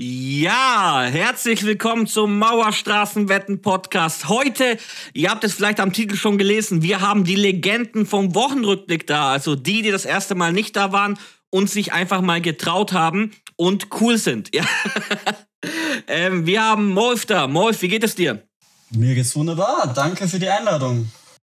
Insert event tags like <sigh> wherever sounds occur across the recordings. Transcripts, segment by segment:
Ja, herzlich willkommen zum Mauerstraßenwetten-Podcast. Heute, ihr habt es vielleicht am Titel schon gelesen, wir haben die Legenden vom Wochenrückblick da. Also die, die das erste Mal nicht da waren und sich einfach mal getraut haben und cool sind. Ja. <laughs> ähm, wir haben Molf da. Molf, wie geht es dir? Mir geht's wunderbar. Danke für die Einladung.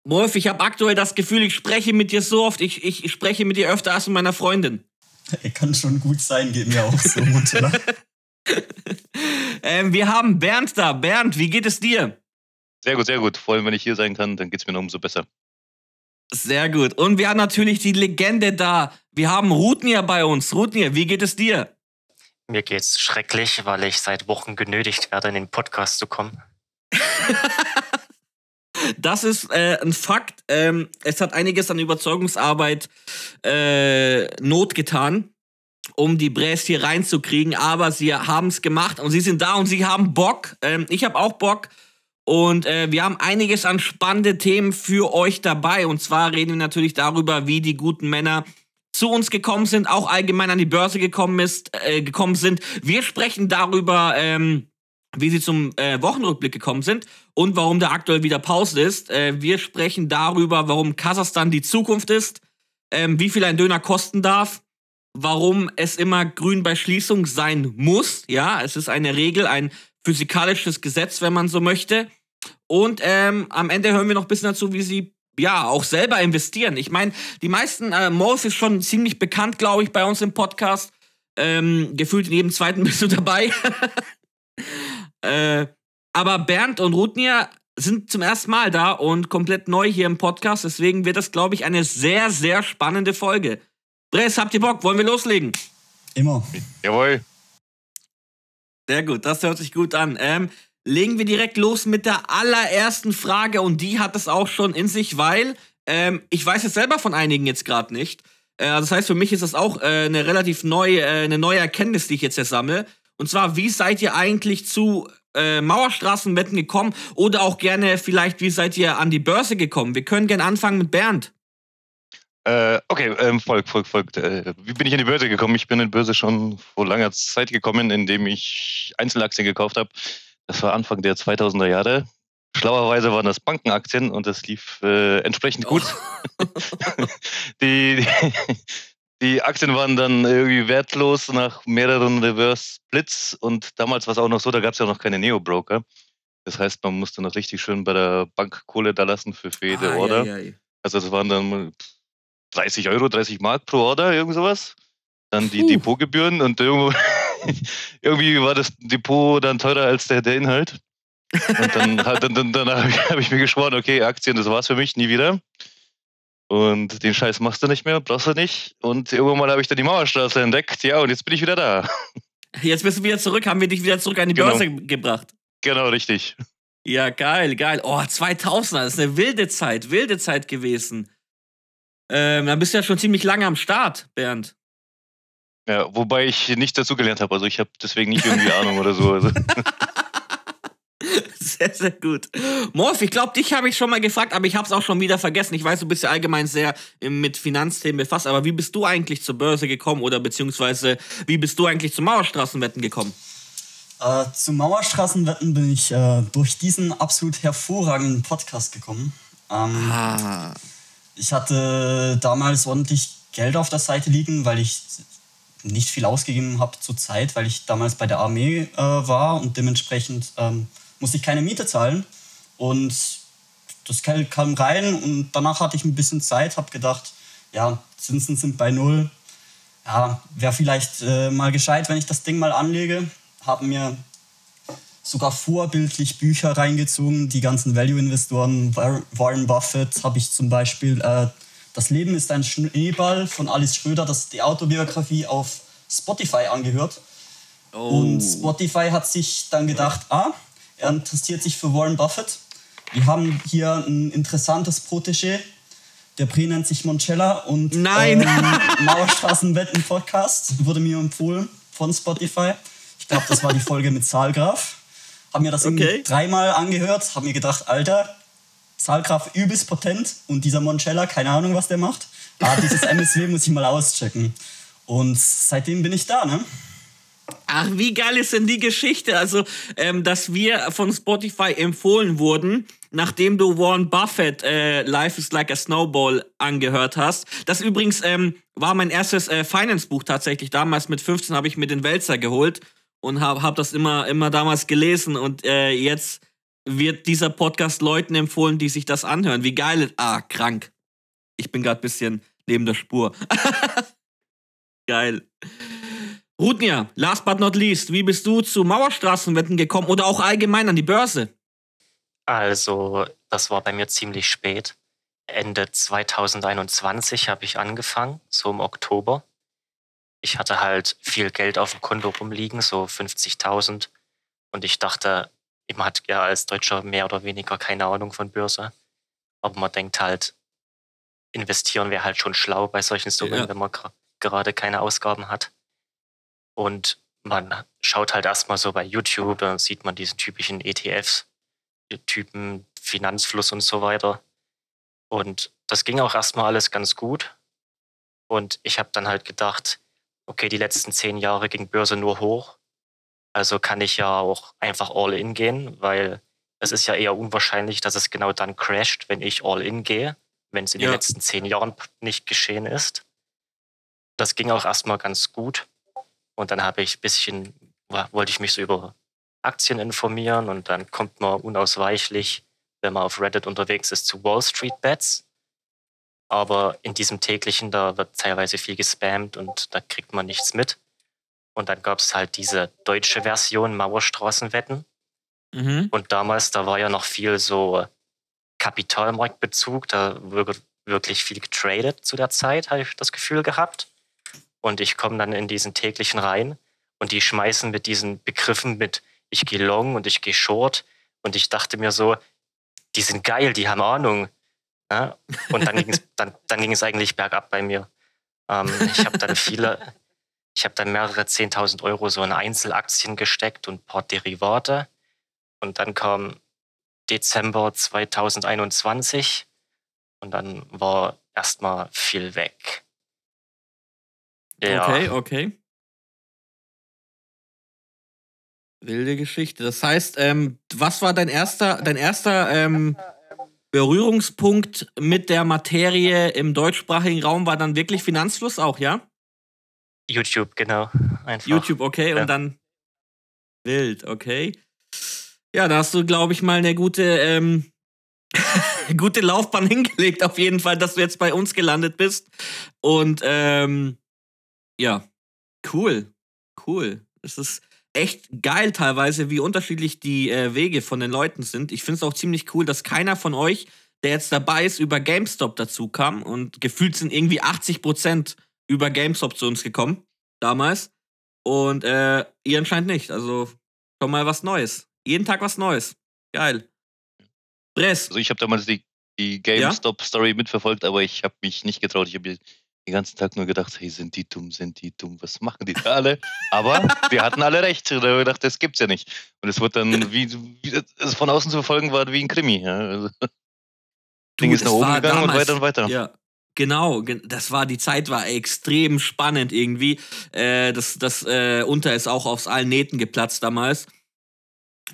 Molf, ich habe aktuell das Gefühl, ich spreche mit dir so oft, ich, ich, ich spreche mit dir öfter als mit meiner Freundin. <laughs> Kann schon gut sein, geht mir auch so, Mutter. <laughs> <laughs> ähm, wir haben Bernd da. Bernd, wie geht es dir? Sehr gut, sehr gut. Vor allem, wenn ich hier sein kann, dann geht es mir noch umso besser. Sehr gut. Und wir haben natürlich die Legende da. Wir haben Rutnir bei uns. Rutnir, wie geht es dir? Mir geht's schrecklich, weil ich seit Wochen genötigt werde, in den Podcast zu kommen. <laughs> das ist äh, ein Fakt. Ähm, es hat einiges an Überzeugungsarbeit äh, Not getan um die Bräs hier reinzukriegen, aber sie haben es gemacht und sie sind da und sie haben Bock. Ähm, ich habe auch Bock. Und äh, wir haben einiges an spannende Themen für euch dabei. Und zwar reden wir natürlich darüber, wie die guten Männer zu uns gekommen sind, auch allgemein an die Börse gekommen, ist, äh, gekommen sind. Wir sprechen darüber, ähm, wie sie zum äh, Wochenrückblick gekommen sind und warum da aktuell wieder Pause ist. Äh, wir sprechen darüber, warum Kasachstan die Zukunft ist, ähm, wie viel ein Döner kosten darf warum es immer grün bei Schließung sein muss. Ja, es ist eine Regel, ein physikalisches Gesetz, wenn man so möchte. Und ähm, am Ende hören wir noch ein bisschen dazu, wie sie ja auch selber investieren. Ich meine, die meisten, äh, Morph ist schon ziemlich bekannt, glaube ich, bei uns im Podcast. Ähm, gefühlt in jedem zweiten <laughs> bist du dabei. <laughs> äh, aber Bernd und Rutnir sind zum ersten Mal da und komplett neu hier im Podcast. Deswegen wird das, glaube ich, eine sehr, sehr spannende Folge. Dress, habt ihr Bock? Wollen wir loslegen? Immer. Jawohl. Sehr gut, das hört sich gut an. Ähm, legen wir direkt los mit der allerersten Frage und die hat es auch schon in sich, weil ähm, ich weiß es selber von einigen jetzt gerade nicht. Äh, also das heißt, für mich ist das auch äh, eine relativ neue, äh, eine neue Erkenntnis, die ich jetzt hier sammle. Und zwar, wie seid ihr eigentlich zu äh, Mauerstraßenwetten gekommen? Oder auch gerne vielleicht, wie seid ihr an die Börse gekommen? Wir können gerne anfangen mit Bernd. Äh, okay, ähm, folgt, folgt, folgt. Äh, wie bin ich in die Börse gekommen? Ich bin in die Börse schon vor langer Zeit gekommen, indem ich Einzelaktien gekauft habe. Das war Anfang der 2000er Jahre. Schlauerweise waren das Bankenaktien und das lief äh, entsprechend gut. Oh. die, <laughs> die, die, Aktien waren dann irgendwie wertlos nach mehreren Reverse Splits und damals war es auch noch so, da gab es ja noch keine Neo-Broker. Das heißt, man musste noch richtig schön bei der Bank Kohle da lassen für, jede ah, Order. Ja, ja. Also das waren dann 30 Euro, 30 Mark pro Order, irgend sowas. Dann die uh. Depotgebühren und irgendwo, <laughs> irgendwie war das Depot dann teurer als der, der Inhalt. Und dann, <laughs> dann, dann, dann habe ich mir geschworen, okay, Aktien, das war's für mich, nie wieder. Und den Scheiß machst du nicht mehr, brauchst du nicht. Und irgendwann mal habe ich dann die Mauerstraße entdeckt, ja, und jetzt bin ich wieder da. <laughs> Jetzt bist du wieder zurück, haben wir dich wieder zurück an die genau. Börse gebracht. Genau, richtig. Ja, geil, geil. Oh, 2000er, das ist eine wilde Zeit, wilde Zeit gewesen. Ähm, dann bist du ja schon ziemlich lange am Start, Bernd. Ja, wobei ich nicht dazugelernt habe. Also ich habe deswegen nicht irgendwie Ahnung oder so. Also. <laughs> Sehr, sehr gut. Morph, ich glaube, dich habe ich schon mal gefragt, aber ich habe es auch schon wieder vergessen. Ich weiß, du bist ja allgemein sehr mit Finanzthemen befasst, aber wie bist du eigentlich zur Börse gekommen oder beziehungsweise wie bist du eigentlich zu Mauerstraßenwetten gekommen? Äh, zu Mauerstraßenwetten bin ich äh, durch diesen absolut hervorragenden Podcast gekommen. Ähm, ah ich hatte damals ordentlich Geld auf der Seite liegen, weil ich nicht viel ausgegeben habe zur Zeit, weil ich damals bei der Armee äh, war und dementsprechend ähm, musste ich keine Miete zahlen. Und das Geld kam rein und danach hatte ich ein bisschen Zeit, habe gedacht, ja, Zinsen sind bei null. Ja, wäre vielleicht äh, mal gescheit, wenn ich das Ding mal anlege. Habe mir sogar vorbildlich Bücher reingezogen. Die ganzen Value-Investoren, Warren Buffett habe ich zum Beispiel. Äh, das Leben ist ein Schneeball von Alice Schröder, das die Autobiografie auf Spotify angehört. Oh. Und Spotify hat sich dann gedacht, ah, er interessiert sich für Warren Buffett. Wir haben hier ein interessantes Protégé. Der Pre nennt sich Moncella und Nein. Ähm, Mauerstraßenwetten Podcast wurde mir empfohlen von Spotify. Ich glaube, das war die Folge mit Zahlgraf. Habe mir das okay. dreimal angehört, habe mir gedacht, Alter, Zahlkraft übelst potent und dieser Moncella, keine Ahnung, was der macht. Aber dieses <laughs> MSW muss ich mal auschecken. Und seitdem bin ich da, ne? Ach, wie geil ist denn die Geschichte? Also, ähm, dass wir von Spotify empfohlen wurden, nachdem du Warren Buffett äh, Life is Like a Snowball angehört hast. Das übrigens ähm, war mein erstes äh, Finance-Buch tatsächlich. Damals mit 15 habe ich mir den Wälzer geholt und habe hab das immer, immer damals gelesen. Und äh, jetzt wird dieser Podcast Leuten empfohlen, die sich das anhören. Wie geil. Ah, krank. Ich bin gerade ein bisschen neben der Spur. <laughs> geil. Rudnia, last but not least, wie bist du zu Mauerstraßenwetten gekommen oder auch allgemein an die Börse? Also, das war bei mir ziemlich spät. Ende 2021 habe ich angefangen, so im Oktober. Ich hatte halt viel Geld auf dem Konto rumliegen, so 50.000. Und ich dachte, man hat ja als Deutscher mehr oder weniger keine Ahnung von Börse. Aber man denkt halt, investieren wäre halt schon schlau bei solchen Summen, ja. wenn man gerade keine Ausgaben hat. Und man schaut halt erstmal so bei YouTube, dann sieht man diesen typischen ETFs, Typen Finanzfluss und so weiter. Und das ging auch erstmal alles ganz gut. Und ich habe dann halt gedacht, okay, die letzten zehn Jahre ging Börse nur hoch. Also kann ich ja auch einfach all in gehen, weil es ist ja eher unwahrscheinlich, dass es genau dann crasht, wenn ich all in gehe, wenn es in ja. den letzten zehn Jahren nicht geschehen ist. Das ging auch erstmal ganz gut. Und dann habe ich ein bisschen, wollte ich mich so über Aktien informieren und dann kommt man unausweichlich, wenn man auf Reddit unterwegs ist, zu Wall Street Bets. Aber in diesem täglichen, da wird teilweise viel gespammt und da kriegt man nichts mit. Und dann gab es halt diese deutsche Version Mauerstraßenwetten. Mhm. Und damals, da war ja noch viel so Kapitalmarktbezug, da wurde wirklich viel getradet zu der Zeit, habe ich das Gefühl gehabt. Und ich komme dann in diesen täglichen rein und die schmeißen mit diesen Begriffen mit ich gehe long und ich gehe short. Und ich dachte mir so, die sind geil, die haben Ahnung. Ja? Und dann ging es dann, dann ging es eigentlich bergab bei mir. Ähm, ich habe dann viele, ich habe dann mehrere 10.000 Euro so in Einzelaktien gesteckt und ein paar Derivate. Und dann kam Dezember 2021 und dann war erstmal viel weg. Ja. Okay, okay. Wilde Geschichte. Das heißt, ähm, was war dein erster, dein erster ähm, Berührungspunkt mit der Materie im deutschsprachigen Raum? War dann wirklich Finanzfluss auch, ja? YouTube, genau. Einfach. YouTube, okay. Ja. Und dann wild, okay. Ja, da hast du, glaube ich, mal eine gute, ähm, <laughs> gute Laufbahn <laughs> hingelegt, auf jeden Fall, dass du jetzt bei uns gelandet bist. Und ähm, ja, cool. Cool. Es ist echt geil teilweise, wie unterschiedlich die äh, Wege von den Leuten sind. Ich finde es auch ziemlich cool, dass keiner von euch, der jetzt dabei ist, über GameStop dazu kam. Und gefühlt sind irgendwie 80% über GameStop zu uns gekommen, damals. Und äh, ihr anscheinend nicht. Also schon mal was Neues. Jeden Tag was Neues. Geil. Bress. Also ich habe damals die, die GameStop-Story ja? mitverfolgt, aber ich habe mich nicht getraut. Ich habe den ganzen Tag nur gedacht, hey, sind die dumm, sind die dumm, was machen die da alle? Aber wir hatten alle recht. Da haben wir gedacht, das gibt's ja nicht. Und es wird dann, <laughs> wie, wie es von außen zu verfolgen war, wie ein Krimi. Ja. Also, du, Ding ist nach oben gegangen damals, und weiter und weiter. Ja. Genau, das war die Zeit war extrem spannend irgendwie. Äh, das das äh, Unter ist auch aufs allen Nähten geplatzt damals.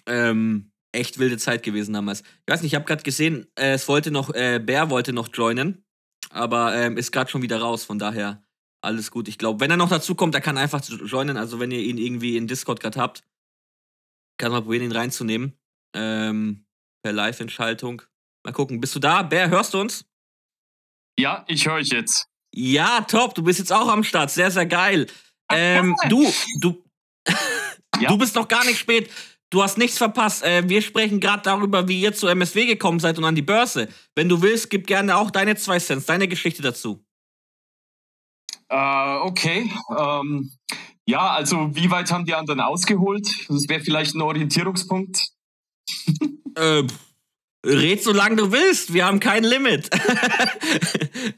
Ähm, echt wilde Zeit gewesen damals. Ich weiß nicht, ich habe gerade gesehen, äh, es wollte noch äh, Bär wollte noch joinen aber ähm, ist gerade schon wieder raus, von daher alles gut. Ich glaube, wenn er noch dazu kommt, er kann einfach joinen. Also wenn ihr ihn irgendwie in Discord gerade habt, kann man probieren, ihn reinzunehmen. Ähm, per Live-Entschaltung. Mal gucken, bist du da? Bär, hörst du uns? Ja, ich höre euch jetzt. Ja, top, du bist jetzt auch am Start. Sehr, sehr geil. Ähm, du, du, ja. <laughs> du bist noch gar nicht spät. Du hast nichts verpasst. Äh, wir sprechen gerade darüber, wie ihr zu MSW gekommen seid und an die Börse. Wenn du willst, gib gerne auch deine zwei Cents, deine Geschichte dazu. Äh, okay. Ähm, ja, also wie weit haben die anderen ausgeholt? Das wäre vielleicht ein Orientierungspunkt. äh, red so lange du willst. Wir haben kein Limit. <laughs>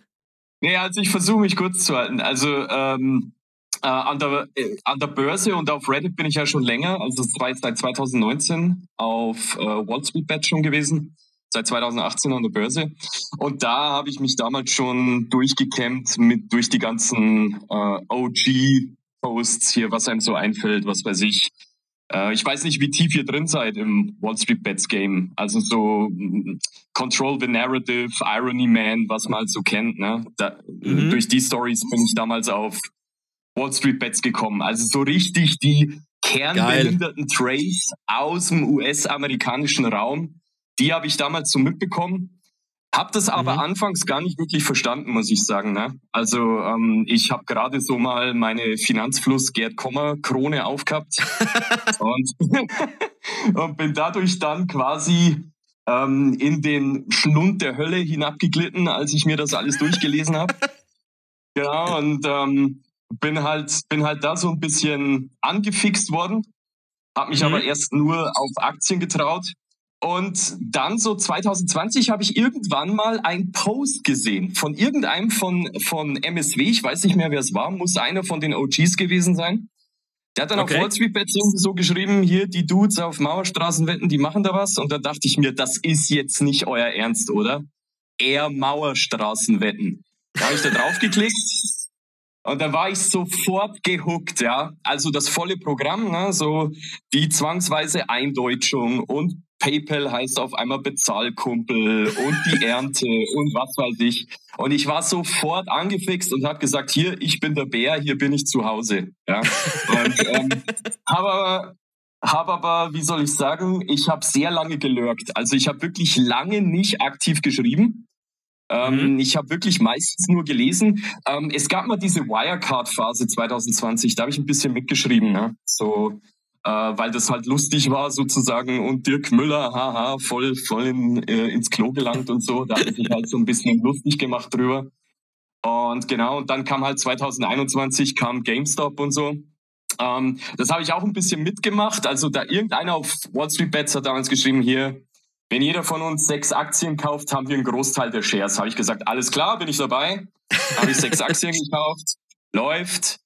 nee, also ich versuche mich kurz zu halten. Also ähm, äh, an, der, äh, an der Börse und auf Reddit bin ich ja schon länger, also seit 2019 auf äh, Wall Street Bet schon gewesen, seit 2018 an der Börse. Und da habe ich mich damals schon durchgekämmt mit durch die ganzen äh, OG Posts hier, was einem so einfällt, was weiß ich. Ich weiß nicht, wie tief ihr drin seid im Wall Street Bets Game. Also so mm, Control the Narrative, Irony Man, was man halt so kennt. Ne? Da, mhm. Durch die Stories bin ich damals auf Wall Street Bets gekommen. Also so richtig die kernbehinderten Trades aus dem US-amerikanischen Raum. Die habe ich damals so mitbekommen. Hab das aber mhm. anfangs gar nicht wirklich verstanden, muss ich sagen. Ne? Also ähm, ich habe gerade so mal meine Finanzfluss Gerd Kommer Krone aufgehabt <laughs> und, <laughs> und bin dadurch dann quasi ähm, in den Schlund der Hölle hinabgeglitten, als ich mir das alles durchgelesen habe. <laughs> Genau und ähm, bin halt bin halt da so ein bisschen angefixt worden, habe mich mhm. aber erst nur auf Aktien getraut und dann so 2020 habe ich irgendwann mal einen Post gesehen von irgendeinem von, von MSW, ich weiß nicht mehr, wer es war, muss einer von den OGs gewesen sein. Der hat dann okay. auf Wall Street Bets so geschrieben, hier die Dudes auf Mauerstraßen wetten, die machen da was. Und da dachte ich mir, das ist jetzt nicht euer Ernst, oder? Eher Mauerstraßen wetten. Da habe ich da drauf geklickt und dann war ich sofort gehuckt, ja. Also das volle Programm, ne? so die zwangsweise Eindeutschung und PayPal heißt auf einmal Bezahlkumpel und die <laughs> Ernte und was weiß ich. Und ich war sofort angefixt und habe gesagt, hier, ich bin der Bär, hier bin ich zu Hause. Ja? Und ähm, <laughs> habe aber, hab aber, wie soll ich sagen, ich habe sehr lange gelurkt. Also ich habe wirklich lange nicht aktiv geschrieben. Ähm, mhm. Ich habe wirklich meistens nur gelesen. Ähm, es gab mal diese Wirecard-Phase 2020, da habe ich ein bisschen mitgeschrieben. Ne? So äh, weil das halt lustig war sozusagen und Dirk Müller, haha, voll, voll in, äh, ins Klo gelangt und so. Da hat sich halt so ein bisschen lustig gemacht drüber. Und genau, und dann kam halt 2021, kam GameStop und so. Ähm, das habe ich auch ein bisschen mitgemacht. Also da irgendeiner auf Wall Street Bets hat damals geschrieben, hier, wenn jeder von uns sechs Aktien kauft, haben wir einen Großteil der Shares. Habe ich gesagt, alles klar, bin ich dabei. Habe ich sechs Aktien gekauft, läuft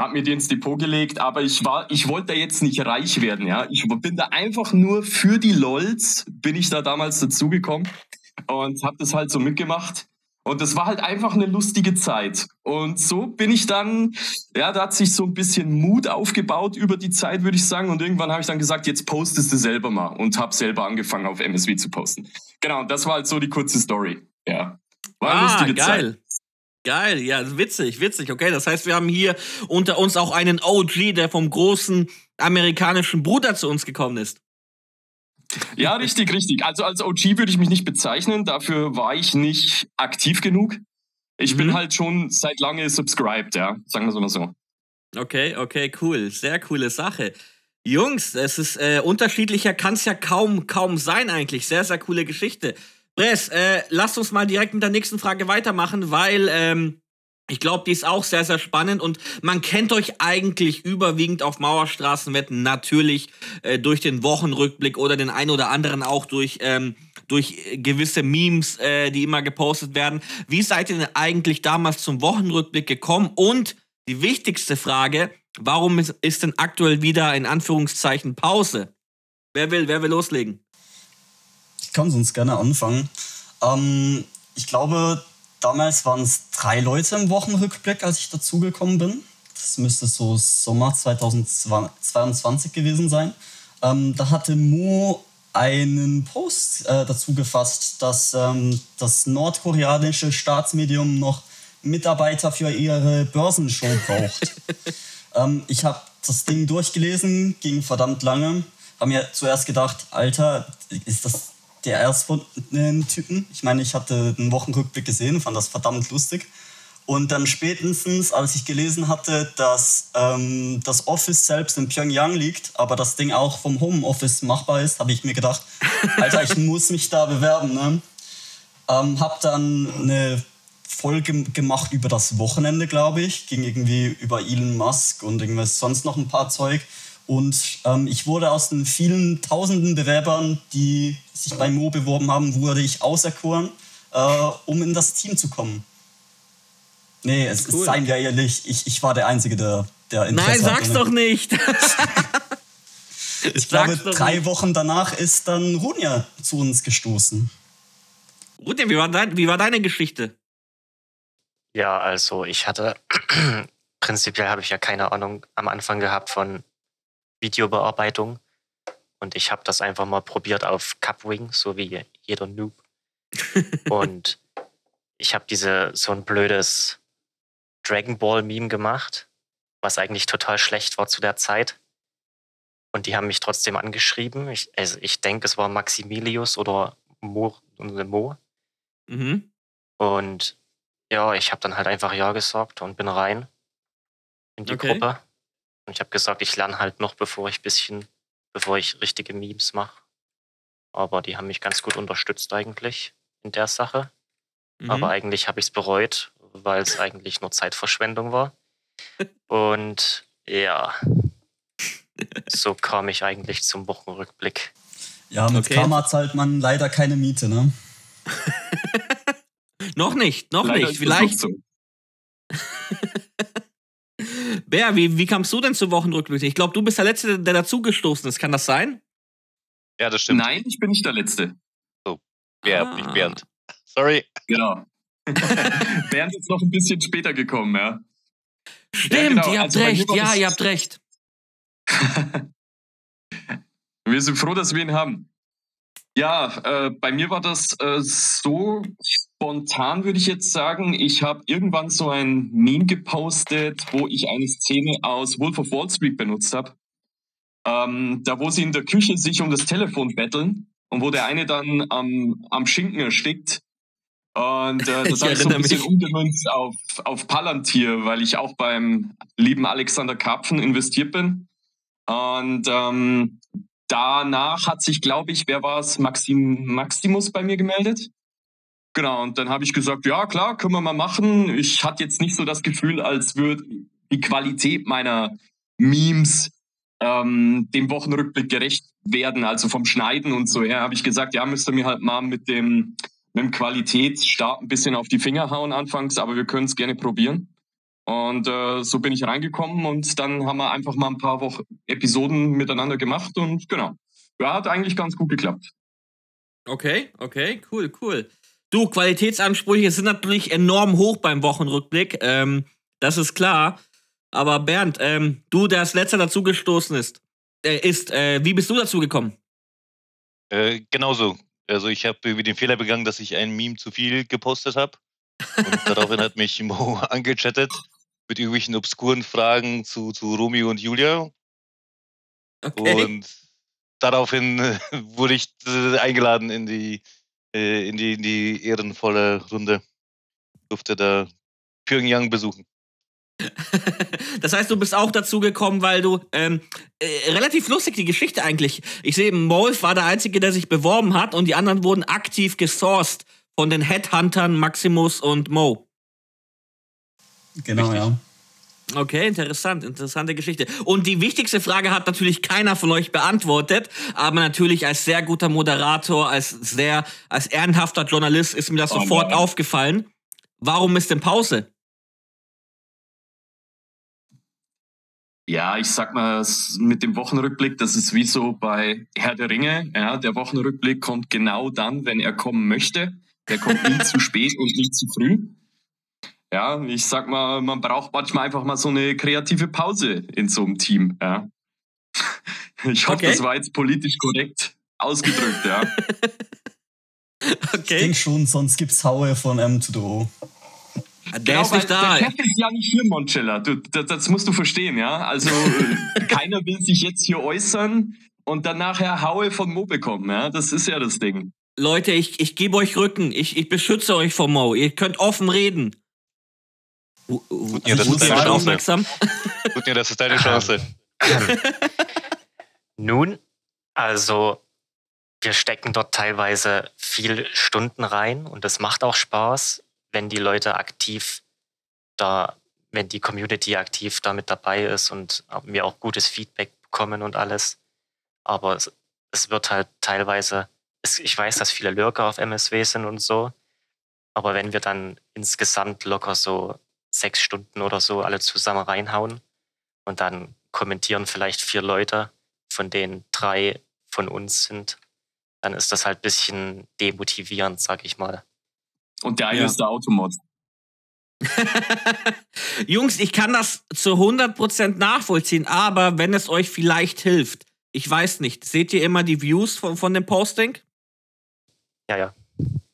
habe mir die ins Depot gelegt, aber ich war, ich wollte da jetzt nicht reich werden, ja. Ich bin da einfach nur für die LOLs, bin ich da damals dazugekommen und habe das halt so mitgemacht. Und das war halt einfach eine lustige Zeit. Und so bin ich dann, ja, da hat sich so ein bisschen Mut aufgebaut über die Zeit, würde ich sagen. Und irgendwann habe ich dann gesagt, jetzt postest du selber mal und habe selber angefangen auf MSV zu posten. Genau, das war halt so die kurze Story. Ja. War eine ah, lustige geil. Zeit. Geil, ja, witzig, witzig. Okay, das heißt, wir haben hier unter uns auch einen OG, der vom großen amerikanischen Bruder zu uns gekommen ist. Ja, richtig, richtig. Also als OG würde ich mich nicht bezeichnen. Dafür war ich nicht aktiv genug. Ich mhm. bin halt schon seit lange subscribed, ja. Sagen wir es mal so. Okay, okay, cool. Sehr coole Sache. Jungs, es ist äh, unterschiedlicher, kann es ja kaum, kaum sein eigentlich. Sehr, sehr coole Geschichte. Bress, äh, lasst uns mal direkt mit der nächsten Frage weitermachen, weil ähm, ich glaube, die ist auch sehr, sehr spannend und man kennt euch eigentlich überwiegend auf Mauerstraßenwetten natürlich äh, durch den Wochenrückblick oder den einen oder anderen auch durch, ähm, durch gewisse Memes, äh, die immer gepostet werden. Wie seid ihr denn eigentlich damals zum Wochenrückblick gekommen? Und die wichtigste Frage, warum ist, ist denn aktuell wieder in Anführungszeichen Pause? Wer will, wer will loslegen? Ich kann sonst gerne anfangen. Ähm, ich glaube, damals waren es drei Leute im Wochenrückblick, als ich dazugekommen bin. Das müsste so Sommer 2022 gewesen sein. Ähm, da hatte Mo einen Post äh, dazu gefasst, dass ähm, das nordkoreanische Staatsmedium noch Mitarbeiter für ihre Börsenshow braucht. <laughs> ähm, ich habe das Ding durchgelesen, ging verdammt lange. Habe mir zuerst gedacht, Alter, ist das der erstfundenen Typen. Ich meine, ich hatte den Wochenrückblick gesehen, fand das verdammt lustig. Und dann spätestens, als ich gelesen hatte, dass ähm, das Office selbst in Pyongyang liegt, aber das Ding auch vom Homeoffice machbar ist, habe ich mir gedacht, <laughs> Alter, ich muss mich da bewerben. Ne? Ähm, hab dann eine Folge gemacht über das Wochenende, glaube ich. Ging irgendwie über Elon Musk und irgendwas sonst noch ein paar Zeug. Und ähm, ich wurde aus den vielen tausenden Bewerbern, die sich bei Mo beworben haben, wurde ich auserkoren, äh, um in das Team zu kommen. Nee, es cool. ist, seien wir ehrlich, ich, ich war der Einzige, der, der Interesse Nein, sag's hatte. doch nicht! <laughs> ich glaube, drei Wochen danach ist dann Runja zu uns gestoßen. Runja, wie war, dein, wie war deine Geschichte? Ja, also ich hatte <clears throat> prinzipiell habe ich ja keine Ahnung am Anfang gehabt von Videobearbeitung. Und ich habe das einfach mal probiert auf Cupwing, so wie jeder Noob. <laughs> und ich habe diese so ein blödes Dragon Ball Meme gemacht, was eigentlich total schlecht war zu der Zeit. Und die haben mich trotzdem angeschrieben. Ich, also ich denke, es war Maximilius oder Mo. Mo. Mhm. Und ja, ich habe dann halt einfach Ja gesagt und bin rein in die okay. Gruppe. Und ich habe gesagt, ich lerne halt noch, bevor ich bisschen, bevor ich richtige Memes mache. Aber die haben mich ganz gut unterstützt eigentlich in der Sache. Mhm. Aber eigentlich habe ich es bereut, weil es eigentlich nur Zeitverschwendung war. <laughs> Und ja, so kam ich eigentlich zum Wochenrückblick. Ja, mit okay. Karma zahlt man leider keine Miete, ne? <laughs> noch nicht, noch leider nicht. Vielleicht. So. Bär, wie, wie kamst du denn zum Wochenrückblick? Ich glaube, du bist der Letzte, der dazugestoßen ist. Kann das sein? Ja, das stimmt. Nein, ich bin nicht der Letzte. So, Bär, ah. nicht Bernd. <laughs> Sorry. Genau. <laughs> Bernd ist noch ein bisschen später gekommen, ja. Stimmt, ja, genau. ihr habt also recht. Ja, ihr habt recht. <laughs> wir sind froh, dass wir ihn haben. Ja, äh, bei mir war das äh, so spontan, würde ich jetzt sagen. Ich habe irgendwann so ein Meme gepostet, wo ich eine Szene aus Wolf of Wall Street benutzt habe. Ähm, da, wo sie in der Küche sich um das Telefon betteln und wo der eine dann am, am Schinken erstickt. Und äh, <laughs> das habe ich so ein bisschen mich. umgemünzt auf, auf Palantir, weil ich auch beim lieben Alexander Karpfen investiert bin. Und ähm, danach hat sich, glaube ich, wer war es, Maxim, Maximus bei mir gemeldet. Genau, und dann habe ich gesagt, ja klar, können wir mal machen. Ich hatte jetzt nicht so das Gefühl, als würde die Qualität meiner Memes ähm, dem Wochenrückblick gerecht werden, also vom Schneiden und so her, habe ich gesagt, ja, müsst ihr mir halt mal mit dem, mit dem Qualitätsstart ein bisschen auf die Finger hauen anfangs, aber wir können es gerne probieren. Und äh, so bin ich reingekommen und dann haben wir einfach mal ein paar Wochen Episoden miteinander gemacht und genau. Ja, hat eigentlich ganz gut geklappt. Okay, okay, cool, cool. Du, Qualitätsansprüche sind natürlich enorm hoch beim Wochenrückblick. Ähm, das ist klar. Aber Bernd, ähm, du, der als letzter dazugestoßen ist, äh, ist äh, wie bist du dazu gekommen? Äh, genauso. Also ich habe irgendwie den Fehler begangen, dass ich ein Meme zu viel gepostet habe. Und daraufhin hat mich Mo <laughs> angechattet mit irgendwelchen obskuren Fragen zu, zu Romeo und Julia. Okay. Und daraufhin <laughs> wurde ich äh, eingeladen in die, äh, in die, in die ehrenvolle Runde. Durfte da Pyongyang besuchen. <laughs> das heißt, du bist auch dazu gekommen, weil du ähm, äh, relativ lustig die Geschichte eigentlich. Ich sehe, Molf war der Einzige, der sich beworben hat und die anderen wurden aktiv gesourced von den Headhuntern Maximus und Mo. Genau, Richtig. ja. Okay, interessant, interessante Geschichte. Und die wichtigste Frage hat natürlich keiner von euch beantwortet, aber natürlich als sehr guter Moderator, als sehr, als ehrenhafter Journalist ist mir das oh, sofort nein. aufgefallen. Warum ist denn Pause? Ja, ich sag mal, mit dem Wochenrückblick, das ist wie so bei Herr der Ringe. Ja, der Wochenrückblick kommt genau dann, wenn er kommen möchte. Der kommt nie zu <laughs> spät und nicht zu früh. Ja, ich sag mal, man braucht manchmal einfach mal so eine kreative Pause in so einem Team. Ja. <laughs> Ich hoffe, okay. das war jetzt politisch korrekt ausgedrückt, ja. <laughs> okay. Ich denke schon, sonst gibt's Haue von M to the O. Der genau, ist nicht da. Der Chef ist ja nicht hier, Moncella. Du, das, das, musst du verstehen, ja. Also <laughs> keiner will sich jetzt hier äußern und dann nachher Haue von Mo bekommen, ja. Das ist ja das Ding. Leute, ich, ich gebe euch Rücken. Ich, ich beschütze euch vor Mo. Ihr könnt offen reden. Gut, ja, <laughs> das ist deine Chance. Aufmerksam. Gut, ja, das ist deine Chance. Nun, also wir stecken dort teilweise viel Stunden rein und es macht auch Spaß, wenn die Leute aktiv da, wenn die Community aktiv damit dabei ist und wir auch gutes Feedback bekommen und alles. Aber es, es wird halt teilweise, es, ich weiß, dass viele Lurker auf MSW sind und so, aber wenn wir dann insgesamt locker so sechs Stunden oder so alle zusammen reinhauen und dann kommentieren vielleicht vier Leute, von denen drei von uns sind, dann ist das halt ein bisschen demotivierend, sag ich mal. Und der eine ja. ist der Automod. <laughs> Jungs, ich kann das zu 100% nachvollziehen, aber wenn es euch vielleicht hilft, ich weiß nicht, seht ihr immer die Views von, von dem Posting? Ja, ja.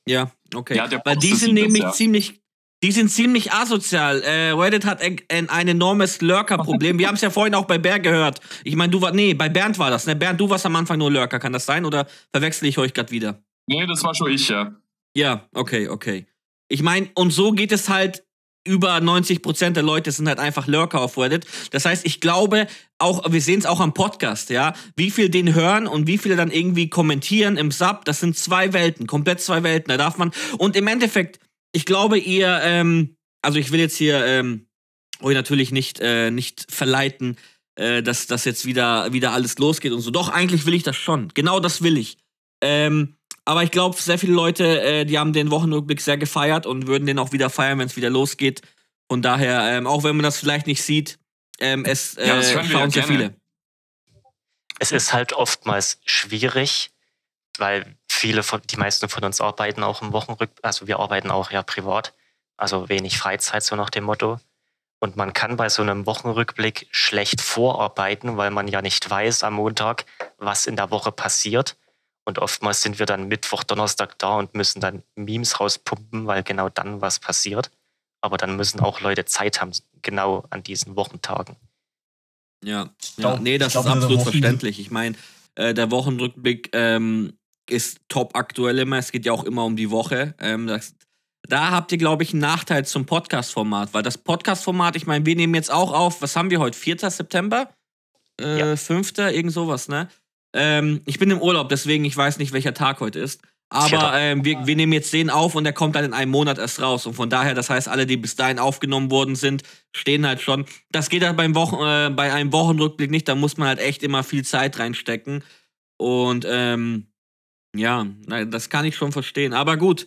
Ja, okay. Ja, der Weil die sind das, nämlich ja. ziemlich, die sind ziemlich asozial. Äh, Reddit hat ein, ein, ein enormes Lurker-Problem. Wir haben es ja vorhin auch bei Bernd gehört. Ich meine, du war, nee, bei Bernd war das, ne? Bernd, du warst am Anfang nur Lurker, kann das sein? Oder verwechsel ich euch gerade wieder? Nee, das war schon ich, ja. Ja, okay, okay. Ich meine, und so geht es halt über 90% der Leute sind halt einfach Lurker auf Reddit. Das heißt, ich glaube, auch, wir sehen es auch am Podcast, ja, wie viel den hören und wie viele dann irgendwie kommentieren im Sub, das sind zwei Welten, komplett zwei Welten. Da darf man. Und im Endeffekt, ich glaube, ihr, ähm, also ich will jetzt hier ähm, euch natürlich nicht, äh, nicht verleiten, äh, dass das jetzt wieder, wieder alles losgeht und so. Doch, eigentlich will ich das schon. Genau das will ich. Ähm, aber ich glaube, sehr viele Leute, äh, die haben den Wochenrückblick sehr gefeiert und würden den auch wieder feiern, wenn es wieder losgeht. Von daher, ähm, auch wenn man das vielleicht nicht sieht, ähm, es äh, Ja, wir schauen sehr gerne. viele. Es ist halt oftmals schwierig, weil viele von, die meisten von uns arbeiten auch im Wochenrück, also wir arbeiten auch ja privat, also wenig Freizeit, so nach dem Motto. Und man kann bei so einem Wochenrückblick schlecht vorarbeiten, weil man ja nicht weiß am Montag, was in der Woche passiert. Und oftmals sind wir dann Mittwoch, Donnerstag da und müssen dann Memes rauspumpen, weil genau dann was passiert. Aber dann müssen auch Leute Zeit haben, genau an diesen Wochentagen. Ja, ja nee, das glaub, ist absolut verständlich. Ich meine, äh, der Wochenrückblick ähm, ist top aktuell immer. Es geht ja auch immer um die Woche. Ähm, das, da habt ihr, glaube ich, einen Nachteil zum Podcast-Format, weil das Podcast-Format, ich meine, wir nehmen jetzt auch auf, was haben wir heute? 4. September? Äh, Ja. 5. Irgend sowas, ne? Ähm, ich bin im Urlaub, deswegen ich weiß nicht, welcher Tag heute ist. Aber ähm, wir, wir nehmen jetzt den auf und der kommt dann in einem Monat erst raus. Und von daher, das heißt, alle, die bis dahin aufgenommen worden sind, stehen halt schon. Das geht halt beim Wochen, äh, bei einem Wochenrückblick nicht. Da muss man halt echt immer viel Zeit reinstecken. Und ähm, ja, das kann ich schon verstehen. Aber gut,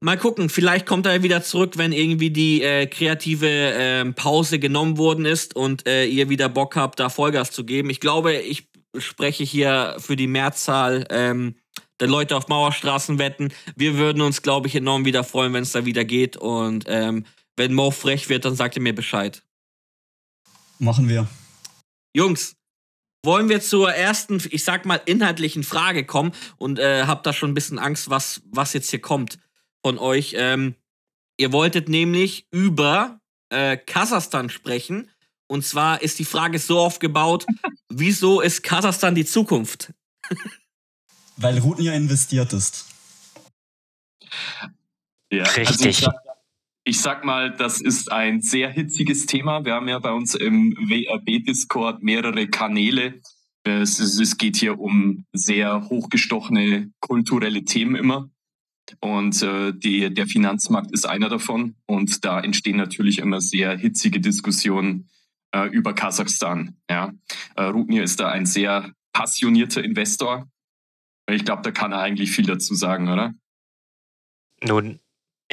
mal gucken. Vielleicht kommt er wieder zurück, wenn irgendwie die äh, kreative ähm, Pause genommen worden ist und äh, ihr wieder Bock habt, da Vollgas zu geben. Ich glaube, ich spreche hier für die Mehrzahl ähm, der Leute auf Mauerstraßen wetten. Wir würden uns, glaube ich, enorm wieder freuen, wenn es da wieder geht. Und ähm, wenn Mo frech wird, dann sagt ihr mir Bescheid. Machen wir. Jungs, wollen wir zur ersten, ich sag mal, inhaltlichen Frage kommen und äh, hab da schon ein bisschen Angst, was, was jetzt hier kommt von euch. Ähm, ihr wolltet nämlich über äh, Kasachstan sprechen. Und zwar ist die Frage so aufgebaut, <laughs> wieso ist Kasachstan die Zukunft? Weil Ruten ja investiert ist. Ja, Also ich, Richtig. sag, ich sag mal, das ist ein sehr hitziges Thema. Wir haben ja bei uns im WRB-Discord mehrere Kanäle. Es, es, es geht hier um sehr hochgestochene kulturelle Themen immer. Und äh, die, der Finanzmarkt ist einer davon. Und da entstehen natürlich immer sehr hitzige Diskussionen äh, über Kasachstan. Ja. Äh, Rutnir ist da ein sehr passionierter Investor. Ich glaube, da kann er eigentlich viel dazu sagen, oder? Nun,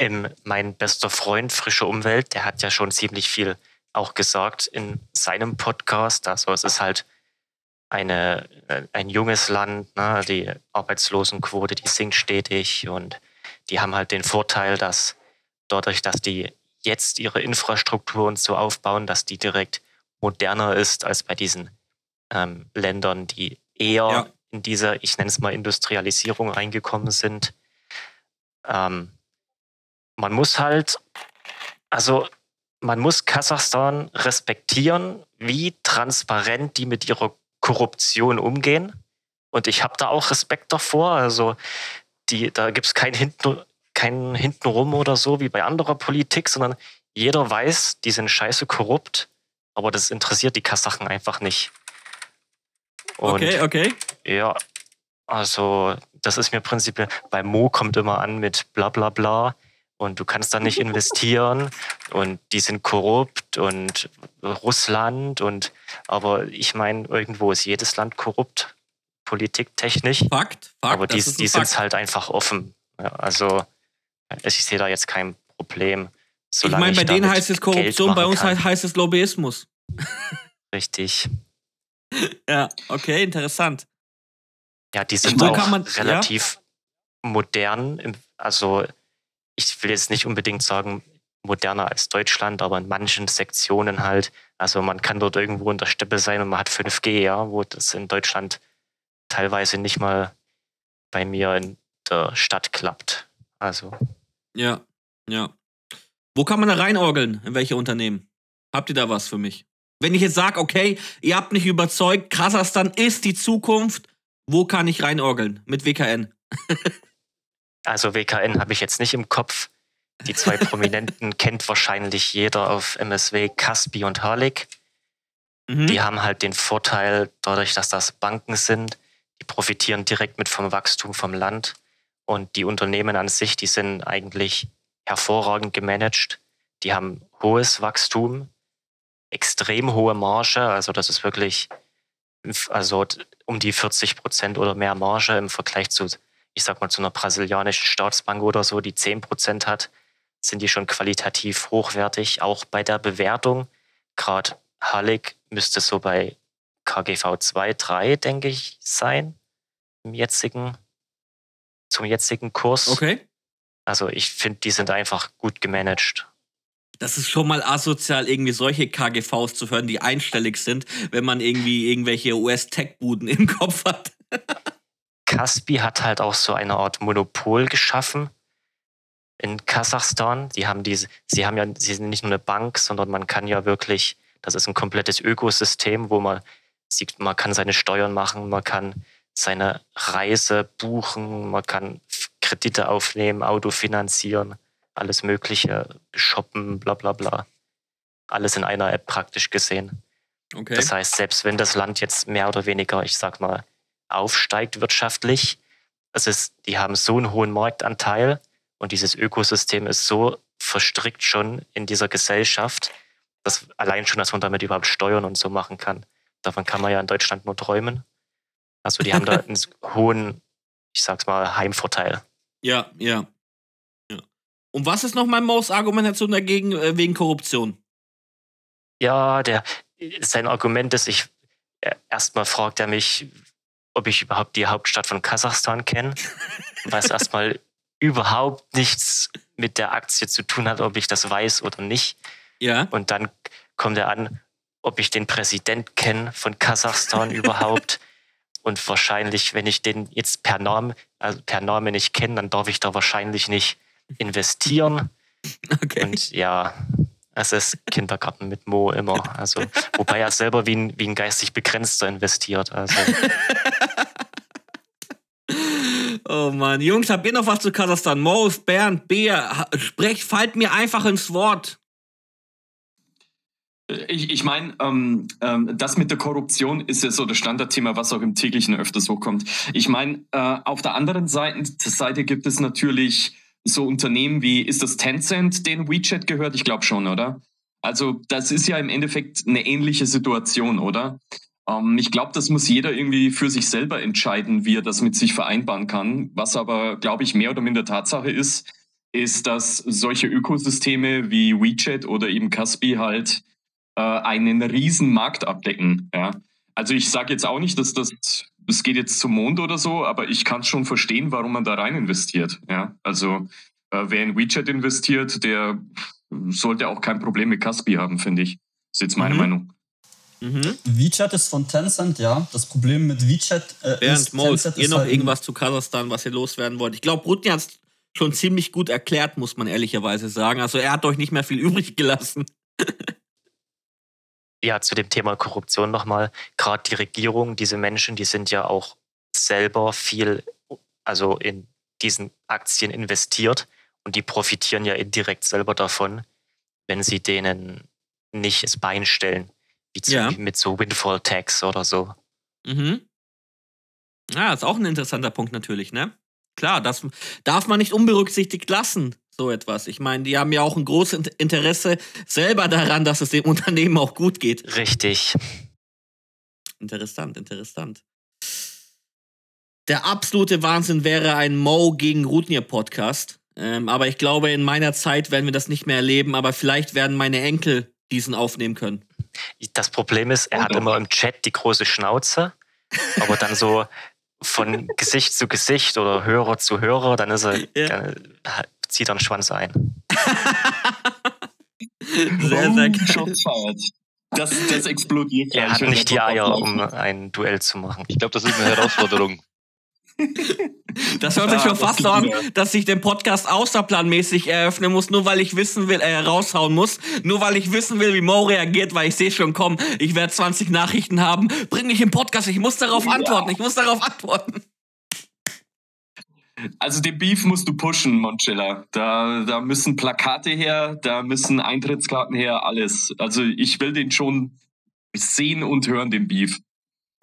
ähm, mein bester Freund Frische Umwelt, der hat ja schon ziemlich viel auch gesagt in seinem Podcast. Also es ist halt eine, äh, ein junges Land, ne? die Arbeitslosenquote, die sinkt stetig und die haben halt den Vorteil, dass dadurch, dass die jetzt ihre Infrastruktur und so aufbauen, dass die direkt moderner ist als bei diesen ähm, Ländern, die eher Ja. in dieser, ich nenne es mal, Industrialisierung reingekommen sind. Ähm, man muss halt, also man muss Kasachstan respektieren, wie transparent die mit ihrer Korruption umgehen. Und ich habe da auch Respekt davor. Also die, da gibt es kein, Hinten, kein Hintenrum oder so wie bei anderer Politik, sondern jeder weiß, die sind scheiße korrupt, aber das interessiert die Kasachen einfach nicht. Und Okay, okay. ja, also das ist mir prinzipiell, bei Mo kommt immer an mit bla bla bla und du kannst da nicht <laughs> investieren und die sind korrupt und Russland und aber ich meine, irgendwo ist jedes Land korrupt, politiktechnisch, Fakt, Fakt. aber die, die sind halt einfach offen. Ja, also ich sehe da jetzt kein Problem. Ich meine, bei denen damit heißt es Korruption, bei uns kann. heißt es Lobbyismus. Richtig. <laughs> Ja, okay, interessant. Ja, die sind auch man- relativ modern. Im, also ich will jetzt nicht unbedingt sagen, moderner als Deutschland, aber in manchen Sektionen halt. Also man kann dort irgendwo in der Steppe sein und man hat 5G, ja, wo das in Deutschland teilweise nicht mal bei mir in der Stadt klappt. Also. Ja, ja. Wo kann man da reinorgeln? In welche Unternehmen? Habt ihr da was für mich? Wenn ich jetzt sage, okay, ihr habt mich überzeugt, Kasachstan ist die Zukunft, wo kann ich reinorgeln? Mit WKN? <laughs> also WKN habe ich jetzt nicht im Kopf. Die zwei <laughs> Prominenten kennt wahrscheinlich jeder auf MSW, Caspi und Harlik. Mhm. Die haben halt den Vorteil, dadurch, dass das Banken sind, die profitieren direkt mit vom Wachstum vom Land. Und die Unternehmen an sich, die sind eigentlich hervorragend gemanagt. Die haben hohes Wachstum, extrem hohe Marge. Also das ist wirklich also um die 40 Prozent oder mehr Marge im Vergleich zu, ich sag mal, zu einer brasilianischen Staatsbank oder so, die 10 Prozent hat, sind die schon qualitativ hochwertig. Auch bei der Bewertung, gerade Hallig müsste so bei KGV 2, 3, denke ich, sein, im jetzigen, zum jetzigen Kurs. Okay. Also ich finde, die sind einfach gut gemanagt. Das ist schon mal asozial, irgendwie solche KGVs zu hören, die einstellig sind, wenn man irgendwie irgendwelche US-Tech-Buden im Kopf hat. <laughs> Kaspi hat halt auch so eine Art Monopol geschaffen in Kasachstan. Die haben diese, sie haben ja, sie sind nicht nur eine Bank, sondern man kann ja wirklich, das ist ein komplettes Ökosystem, wo man sieht, man kann seine Steuern machen, man kann seine Reise buchen, man kann Kredite aufnehmen, Auto finanzieren, alles Mögliche, shoppen, bla bla bla. Alles in einer App praktisch gesehen. Okay. Das heißt, selbst wenn das Land jetzt mehr oder weniger, ich sag mal, aufsteigt wirtschaftlich, es ist, die haben so einen hohen Marktanteil und dieses Ökosystem ist so verstrickt schon in dieser Gesellschaft, dass allein schon, dass man damit überhaupt steuern und so machen kann. Davon kann man ja in Deutschland nur träumen. Also die haben da <laughs> einen hohen, ich sag's mal, Heimvorteil. Ja, ja. ja. Und was ist noch mein Maus-Argumentation dagegen äh, wegen Korruption? Ja, der, sein Argument ist, ich erstmal fragt er mich, ob ich überhaupt die Hauptstadt von Kasachstan kenne, was erstmal <laughs> überhaupt nichts mit der Aktie zu tun hat, ob ich das weiß oder nicht. Ja. Und dann kommt er an, ob ich den Präsident kenne von Kasachstan <laughs> überhaupt. Und wahrscheinlich, wenn ich den jetzt per Name, also per Name nicht kenne, dann darf ich da wahrscheinlich nicht investieren. Okay. Und ja, es ist Kindergarten mit Mo immer. Also, wobei er selber wie ein, wie ein geistig Begrenzter investiert. Also. <laughs> Oh Mann, Jungs, habt ihr noch was zu Kasachstan? Mo, Bernd, Bea, sprecht, fallt mir einfach ins Wort. Ich, ich meine, ähm, ähm, das mit der Korruption ist ja so das Standardthema, was auch im täglichen öfters hochkommt. Ich meine, äh, auf der anderen Seite, Seite gibt es natürlich so Unternehmen wie, ist das Tencent, den WeChat gehört? Ich glaube schon, oder? Also das ist ja im Endeffekt eine ähnliche Situation, oder? Ähm, ich glaube, das muss jeder irgendwie für sich selber entscheiden, wie er das mit sich vereinbaren kann. Was aber, glaube ich, mehr oder minder Tatsache ist, ist, dass solche Ökosysteme wie WeChat oder eben Caspi halt äh, einen riesen Markt abdecken. Ja? Also ich sage jetzt auch nicht, dass das, das geht jetzt zum Mond oder so, aber ich kann schon verstehen, warum man da rein investiert. Ja? Also äh, wer in WeChat investiert, der sollte auch kein Problem mit Caspi haben, finde ich. Das ist jetzt meine mhm. Meinung. Mhm. WeChat ist von Tencent, ja. Das Problem mit WeChat äh, Bernd, ist, Maus, ihr noch halt irgendwas zu Kasachstan, was ihr loswerden wollt? Ich glaube, Rutni hat es schon ziemlich gut erklärt, muss man ehrlicherweise sagen. Also er hat euch nicht mehr viel <laughs> übrig gelassen. ja, zu dem Thema Korruption nochmal. Gerade die Regierung, diese Menschen, die sind ja auch selber viel, also in diesen Aktien investiert und die profitieren ja indirekt selber davon, wenn sie denen nicht das Bein stellen, wie zu, ja. mit so Windfall Tax oder so. Mhm. Ja, ist auch ein interessanter Punkt natürlich, ne? Klar, das darf man nicht unberücksichtigt lassen so etwas. Ich meine, die haben ja auch ein großes Interesse selber daran, dass es dem <laughs> Unternehmen auch gut geht. Richtig. Interessant, interessant. Der absolute Wahnsinn wäre ein Mo gegen Rutnir Podcast. Ähm, aber ich glaube, in meiner Zeit werden wir das nicht mehr erleben. Aber vielleicht werden meine Enkel diesen aufnehmen können. Das Problem ist, er hat immer im Chat die große Schnauze. Aber dann so von <laughs> Gesicht zu Gesicht oder Hörer zu Hörer, dann ist er, ja. dann zieht er einen Schwanz ein. <laughs> Sehr, sehr geil. Das, das explodiert. Er hat nicht die Eier, um ein Duell zu machen. Ich glaube, das ist eine Herausforderung. <laughs> Das hört sich schon fast so an, dass ich den Podcast außerplanmäßig eröffnen muss, nur weil ich wissen will, äh, raushauen muss, nur weil ich wissen will, wie Mo reagiert, weil ich sehe schon, komm, ich werde 20 Nachrichten haben, bring mich im Podcast, ich muss darauf antworten, ich muss darauf antworten. Also den Beef musst du pushen, Moncella. Da, da müssen Plakate her, da müssen Eintrittskarten her, alles. Also ich will den schon sehen und hören, den Beef.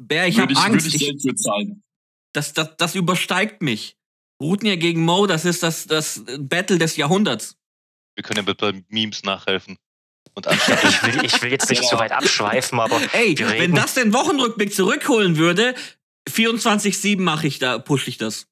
Bär, ich habe Angst. Würde ich Geld für zahlen das, das, das übersteigt mich. Rutnia gegen Mo, das ist das, das Battle des Jahrhunderts. Wir können ja bei Memes nachhelfen. Und <laughs> ich, will, ich will jetzt nicht zu weit abschweifen, aber. Ey, wenn das den Wochenrückblick zurückholen würde, 24-7 mache ich da, push ich das.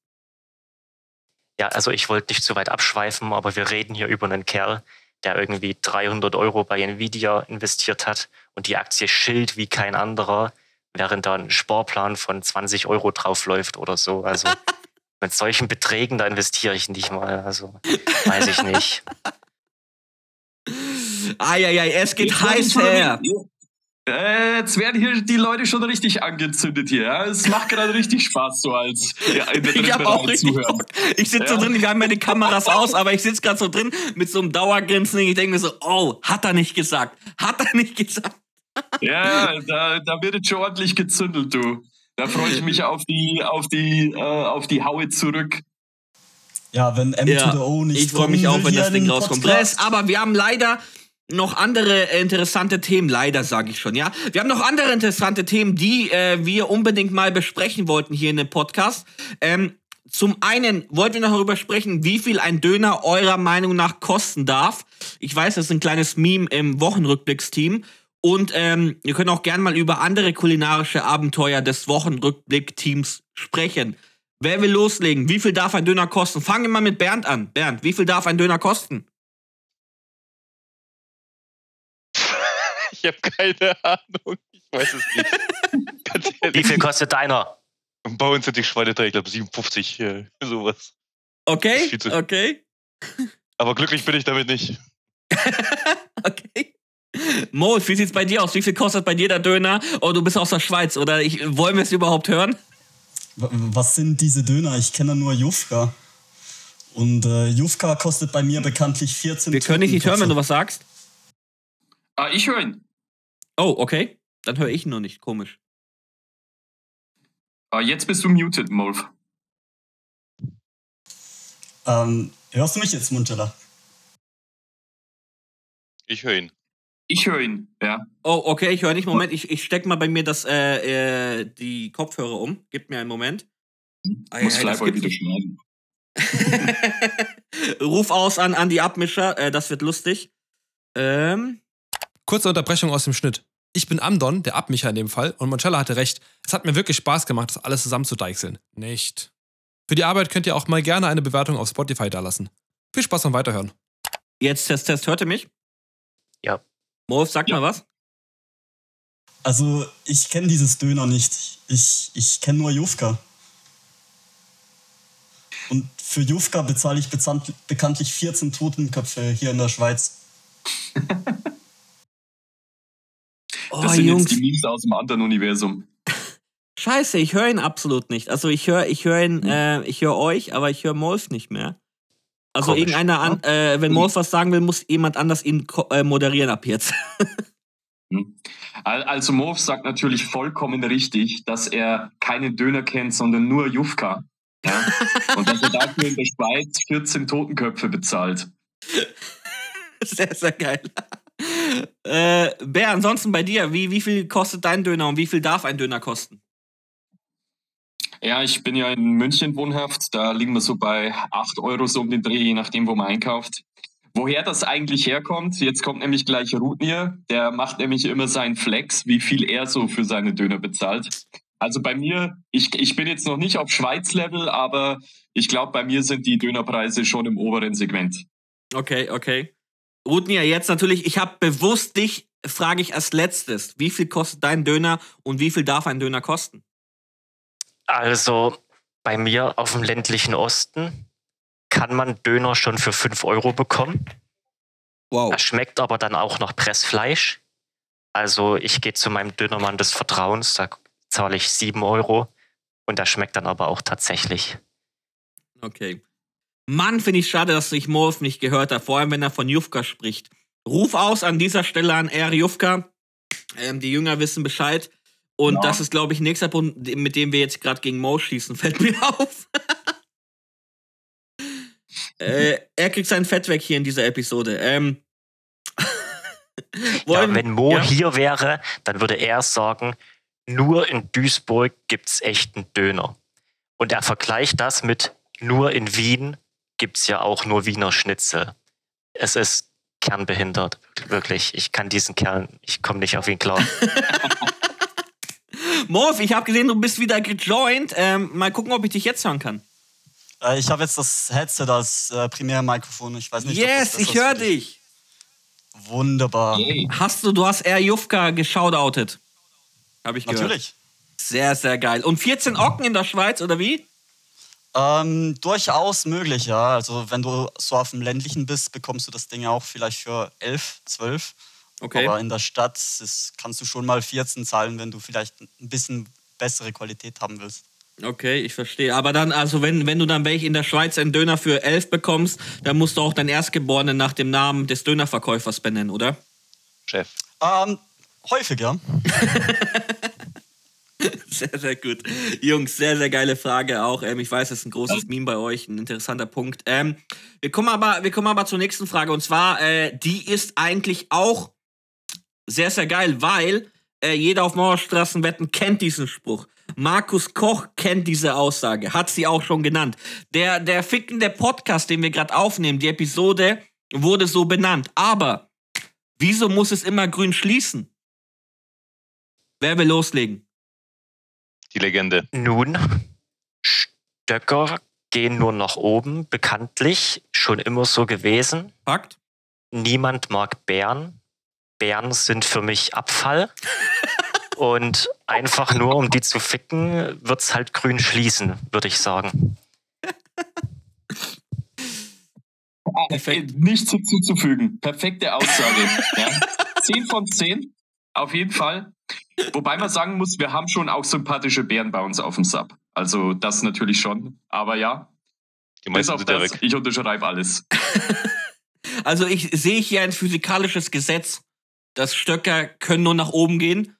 Ja, also ich wollte nicht zu weit abschweifen, aber wir reden hier über einen Kerl, der irgendwie 300 Euro bei Nvidia investiert hat und die Aktie schild wie kein anderer während da ein Sportplan von 20 Euro draufläuft oder so. Also <laughs> mit solchen Beträgen, da investiere ich nicht mal. Also weiß ich nicht. Eieiei, es geht ich heiß her. Äh, jetzt werden hier die Leute schon richtig angezündet hier. Ja? Es macht gerade richtig Spaß, so als ja, in der <laughs> Ich habe auch richtig Bock. Ich sitze ja. so drin, ich habe meine Kameras <laughs> aus, aber ich sitze gerade so drin mit so einem Dauergrinsen. Ich denke mir so, oh, hat er nicht gesagt. Hat er nicht gesagt. Ja, da, da wird jetzt schon ordentlich gezündelt, du. Da freue ich mich auf die, auf die, äh, auf die Haue zurück. Ja, wenn M ja, to the O nicht Ich freue mich auch, wenn das Ding rauskommt. Podcast. Aber wir haben leider noch andere äh, interessante Themen, leider sage ich schon, ja. Wir haben noch andere interessante Themen, die äh, wir unbedingt mal besprechen wollten hier in dem Podcast. Ähm, zum einen wollten wir noch darüber sprechen, wie viel ein Döner eurer Meinung nach kosten darf. Ich weiß, das ist ein kleines Meme im Wochenrückblicksteam. Und ähm, wir können auch gern mal über andere kulinarische Abenteuer des Wochenrückblick-Teams sprechen. Wer will loslegen? Wie viel darf ein Döner kosten? Fangen wir mal mit Bernd an. Bernd, wie viel darf ein Döner kosten? <laughs> Ich habe keine Ahnung. Ich weiß es nicht. <laughs> wie viel kostet deiner? Bei uns sind die Schweine ich glaube 57, äh, sowas. Okay, okay. Aber glücklich bin ich damit nicht. <laughs> okay. Mo, wie sieht's bei dir aus? Wie viel kostet bei dir der Döner? Oh, du bist aus der Schweiz, oder? Ich, wollen wir es überhaupt hören? Was sind diese Döner? Ich kenne nur Jufka. Und äh, Jufka kostet bei mir bekanntlich 14 Wir können dich nicht hören, wenn du was sagst. Ah, ich höre ihn. Oh, okay. Dann höre ich ihn noch nicht. Komisch. Ah, jetzt bist du muted, Molf. Ähm, hörst du mich jetzt, Muntela? Ich höre ihn. Ich höre ihn, ja. Oh, okay, ich höre nicht. Moment, ich, ich stecke mal bei mir das, äh, äh, die Kopfhörer um. Gib mir einen Moment. Ah, muss ja, wieder schneiden. <laughs> Ruf aus an, an die Abmischer, äh, das wird lustig. Ähm. Kurze Unterbrechung aus dem Schnitt. Ich bin Amdon, der Abmischer in dem Fall, und Moncella hatte recht. Es hat mir wirklich Spaß gemacht, das alles zusammen zu deichseln. Nicht. Für die Arbeit könnt ihr auch mal gerne eine Bewertung auf Spotify dalassen. Viel Spaß beim Weiterhören. Jetzt Test, Test, hört ihr mich? Ja. Morf, sag ja. mal was. Also, ich kenne dieses Döner nicht. Ich, ich kenne nur Jufka. Und für Jufka bezahle ich bekanntlich 14 Totenköpfe hier in der Schweiz. <laughs> oh, das sind Jungs. jetzt die Memes aus dem anderen Universum. Scheiße, ich höre ihn absolut nicht. Also ich höre ich höre ihn, hm. äh, ich höre euch, aber ich höre Molf nicht mehr. Also Komisch, irgendeiner, an, äh, wenn Morse was sagen will, muss jemand anders ihn äh, moderieren ab jetzt. <laughs> Hm. also Morph sagt natürlich vollkommen richtig, dass er keinen Döner kennt, sondern nur Jufka. Ja? Und dass er dafür in der Schweiz 14 Totenköpfe bezahlt. Sehr, sehr geil. Äh, Bär, ansonsten bei dir, wie, wie viel kostet dein Döner und wie viel darf ein Döner kosten? Ja, ich bin ja in München wohnhaft. Da liegen wir so bei 8 Euro so um den Dreh, je nachdem, wo man einkauft. Woher das eigentlich herkommt, jetzt kommt nämlich gleich Rutnir. Der macht nämlich immer seinen Flex, wie viel er so für seine Döner bezahlt. Also bei mir, ich, ich bin jetzt noch nicht auf Schweiz-Level, aber ich glaube, bei mir sind die Dönerpreise schon im oberen Segment. Okay, okay. Rutnir, jetzt natürlich, ich habe bewusst dich, frage ich als letztes, wie viel kostet dein Döner und wie viel darf ein Döner kosten? Also bei mir auf dem ländlichen Osten kann man Döner schon für 5 Euro bekommen. Wow. Er schmeckt aber dann auch noch Pressfleisch. Also ich gehe zu meinem Dönermann des Vertrauens, da zahle ich 7 Euro und der schmeckt dann aber auch tatsächlich. Okay. Mann, finde ich schade, dass ich Morph nicht gehört habe, vor allem wenn er von Jufka spricht. Ruf aus an dieser Stelle an R. Jufka. Ähm, die Jünger wissen Bescheid. Und ja. das ist, glaube ich, nächster Punkt, mit dem wir jetzt gerade gegen Mo schießen, <laughs> fällt mir auf. <laughs> äh, er kriegt sein Fett weg hier in dieser Episode. Ähm, <laughs> ja, wenn Mo ja. hier wäre, dann würde er sagen, nur in Duisburg gibt's echten Döner. Und er vergleicht das mit nur in Wien gibt's ja auch nur Wiener Schnitzel. Es ist kernbehindert, wirklich. Ich kann diesen Kern, ich komme nicht auf ihn klar. Morph, ich habe gesehen, du bist wieder gejoint. Ähm, mal gucken, ob ich dich jetzt hören kann. Äh, ich habe jetzt das Headset als äh, Primärmikrofon. Ich weiß nicht, yes, ich höre dich. Wunderbar. Hast du, du hast eher Jufka geschaudoutet. Habe ich gehört. Natürlich. Sehr, sehr geil. Und 14 Ocken in der Schweiz, oder wie? Ähm, durchaus möglich, ja. Also wenn du so auf dem ländlichen bist, bekommst du das Ding auch vielleicht für 11, 12. Okay. Aber in der Stadt ist, kannst du schon mal 14 zahlen, wenn du vielleicht ein bisschen bessere Qualität haben willst. Okay, ich verstehe. Aber dann, also wenn, wenn du dann welche in der Schweiz einen Döner für 11 bekommst, dann musst du auch deinen Erstgeborenen nach dem Namen des Dönerverkäufers benennen, oder? Chef. Ähm, häufig, ja. <laughs> sehr, sehr gut. Jungs, sehr, sehr geile Frage auch. Ähm, ich weiß, das ist ein großes Meme bei euch, ein interessanter Punkt. Ähm, wir, kommen aber, wir kommen aber zur nächsten Frage. Und zwar, äh, die ist eigentlich auch sehr, sehr geil, weil äh, jeder auf Mauerstraßenwetten kennt diesen Spruch. Markus Koch kennt diese Aussage, hat sie auch schon genannt. Der, der fickende Podcast, den wir gerade aufnehmen, die Episode, wurde so benannt. Aber wieso muss es immer grün schließen? Wer will loslegen? Die Legende. Nun, Stöcker gehen nur nach oben, bekanntlich schon immer so gewesen. Fakt. Niemand mag Bären. Bären sind für mich Abfall. Und einfach nur, um die zu ficken, wird es halt grün schließen, würde ich sagen. Perfekt. Nichts hinzuzufügen. Perfekte Aussage. ja. 10 von 10. Auf jeden Fall. Wobei man sagen muss, wir haben schon auch sympathische Bären bei uns auf dem Sub. Also das natürlich schon. Aber ja. Die meisten auf das. Ich unterschreibe alles. <laughs> also ich sehe hier ein physikalisches Gesetz, dass Stöcker können nur nach oben gehen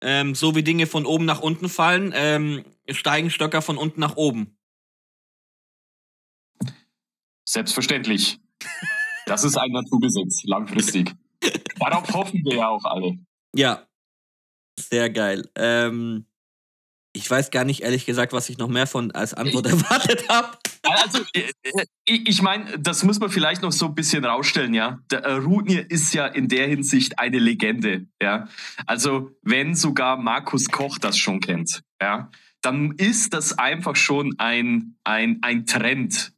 ähm, so wie Dinge von oben nach unten fallen, ähm, steigen Stöcker von unten nach oben. Selbstverständlich. Das ist ein Naturgesetz, langfristig. Darauf hoffen wir ja auch alle. Ja, sehr geil. Ähm, ich weiß gar nicht, ehrlich gesagt, was ich noch mehr von als Antwort <laughs> erwartet habe. Also, äh, äh, ich meine, das muss man vielleicht noch so ein bisschen rausstellen, ja. Der äh, Rudnir ist ja in der Hinsicht eine Legende, ja. Also, wenn sogar Markus Koch das schon kennt, ja, dann ist das einfach schon ein, ein, ein Trend,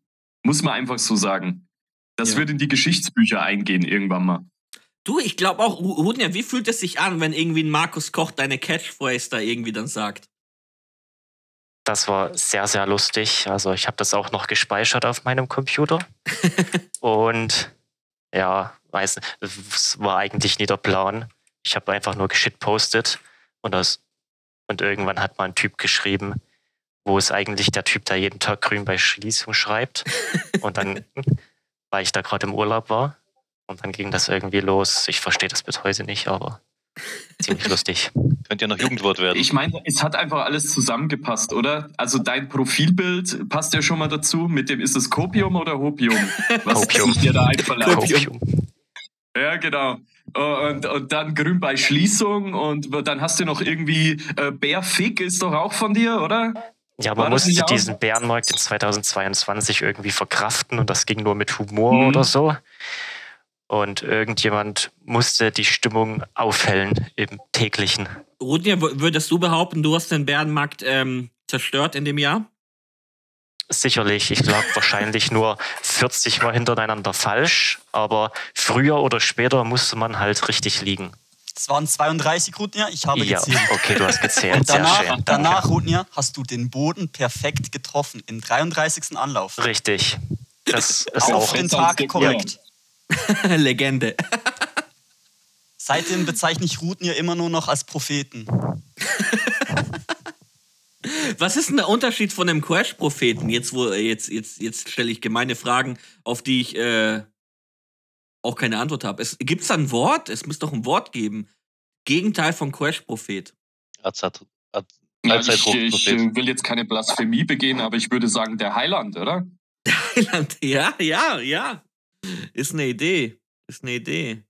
muss man einfach so sagen. Das ja. wird in die Geschichtsbücher eingehen irgendwann mal. Du, ich glaube auch, Rudnir, wie fühlt es sich an, wenn irgendwie ein Markus Koch deine Catchphrase da irgendwie dann sagt? Das war sehr, sehr lustig. Also ich habe das auch noch gespeichert auf meinem Computer. <laughs> und ja, weiß, es war eigentlich nie der Plan. Ich habe einfach nur geschitpostet und das und irgendwann hat mal ein Typ geschrieben, wo es eigentlich der Typ, der jeden Tag grün bei Schließung schreibt. <laughs> Und dann, weil ich da gerade im Urlaub war, und dann ging das irgendwie los. Ich verstehe das bis heute nicht, aber Ziemlich lustig. Könnte ja noch Jugendwort werden. Ich meine, es hat einfach alles zusammengepasst, oder? Also dein Profilbild passt ja schon mal dazu. Mit dem ist es Kopium oder Hopium? Was Hopium. dir da Hopium. Ja, genau. Und, und dann grün bei Schließung und dann hast du noch irgendwie äh, Bärfick ist doch auch von dir, oder? Ja, man musste diesen Bärenmarkt in 2022 irgendwie verkraften und das ging nur mit Humor mhm. oder so und irgendjemand musste die Stimmung aufhellen im täglichen. Rudnir, würdest du behaupten, du hast den Bärenmarkt ähm, zerstört in dem Jahr? Sicherlich, ich lag <laughs> wahrscheinlich nur 40 Mal hintereinander falsch, aber früher oder später musste man halt richtig liegen. Es waren 32 Rudnir, ich habe ja, gezählt. Okay, du hast gezählt. <laughs> Und danach, Sehr schön. danach Rudnir, hast du den Boden perfekt getroffen, im 33. Anlauf. Richtig. Das ist auf auch den Tag korrekt. <laughs> Legende. Seitdem bezeichne ich Routen ja immer nur noch als Propheten. <laughs> Was ist denn der Unterschied von dem Crash-Propheten? Jetzt, wo, jetzt, jetzt, jetzt stelle ich gemeine Fragen, auf die ich äh, auch keine Antwort habe. Gibt es da ein Wort? Es muss doch ein Wort geben. Gegenteil von Crash-Prophet. Ja, ich, ich will jetzt keine Blasphemie begehen, aber ich würde sagen, der Heiland, oder? <laughs> Der Heiland, ja, ja, ja. Ist eine Idee. Ist eine Idee.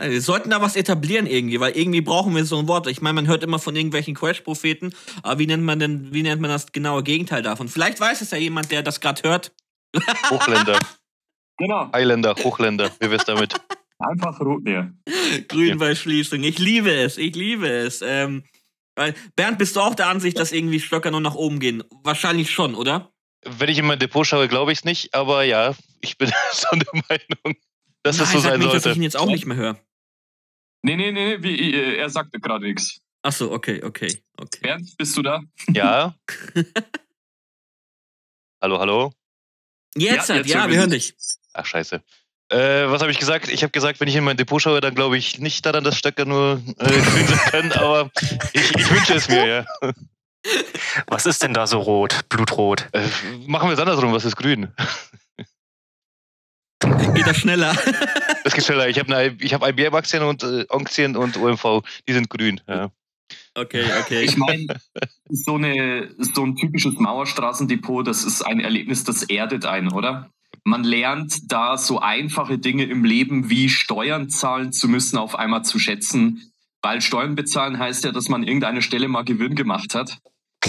Wir sollten da was etablieren irgendwie, weil irgendwie brauchen wir so ein Wort. Ich meine, man hört immer von irgendwelchen Crash-Propheten, aber wie nennt man denn, wie nennt man das genaue Gegenteil davon? Vielleicht weiß es ja jemand, der das gerade hört. <laughs> Hochländer. genau. Highlander, Hochländer. Wie wär's damit? Einfach rot, ja. Grünwaldschließung. Ich liebe es, ich liebe es. Ähm, weil, Bernd, bist du auch der Ansicht, dass irgendwie Stöcker nur nach oben gehen? Wahrscheinlich schon, oder? Wenn ich in mein Depot schaue, glaube ich es nicht, aber ja, ich bin <laughs> so der Meinung dass das so sein nicht, sollte. dass ich ihn jetzt auch nicht mehr höre. Nee, nee, nee, wie, äh, er sagte gerade nichts. Ach so, okay, okay, okay. Bernd, bist du da? Ja. <laughs> hallo, hallo? Jetzt, ja, halt, ja wir hören dich. Ach, scheiße. Äh, was habe ich gesagt? Ich habe gesagt, wenn ich in mein Depot schaue, dann glaube ich nicht daran, dass Stöcker nur äh, <laughs> grün sein können, aber ich, ich wünsche es mir, ja. Was ist denn da so rot? Blutrot? Äh, machen wir es andersrum, was ist grün? Geht das schneller? <laughs> Das geht schneller. Ich habe hab IBM-Aktien und äh, Aktien und OMV, die sind grün. Ja. Okay, okay. Ich meine, so, so ein typisches Mauerstraßendepot, das ist ein Erlebnis, das erdet einen, oder? Man lernt da so einfache Dinge im Leben wie Steuern zahlen zu müssen, auf einmal zu schätzen. Weil Steuern bezahlen heißt ja, dass man irgendeine Stelle mal Gewinn gemacht hat.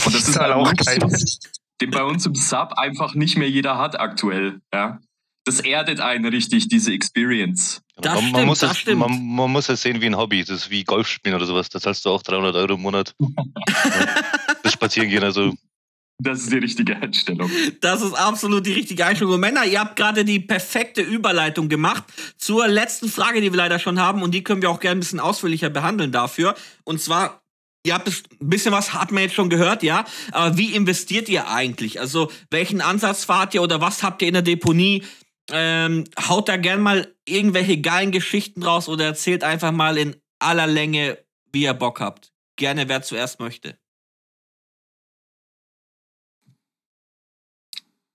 Und das ist halt auch Luxus, den bei uns im Sub einfach nicht mehr jeder hat aktuell. Ja das erdet einen richtig, diese Experience. Das man, stimmt, man muss das es, stimmt. Man, man, muss es sehen wie ein Hobby. Das ist wie Golf spielen oder sowas. Da zahlst du auch 300 Euro im Monat. <laughs> das Spazieren gehen, also. Das ist die richtige Einstellung. Das ist absolut die richtige Einstellung. Und Männer, ihr habt gerade die perfekte Überleitung gemacht zur letzten Frage, die wir leider schon haben. Und die können wir auch gerne ein bisschen ausführlicher behandeln dafür. Und zwar, Ihr habt ein bisschen was hat man jetzt schon gehört, ja. Aber wie investiert ihr eigentlich? Also welchen Ansatz fahrt ihr oder was habt ihr in der Deponie? Ähm, haut da gern mal irgendwelche geilen Geschichten raus oder erzählt einfach mal in aller Länge, wie ihr Bock habt. Gerne, wer zuerst möchte.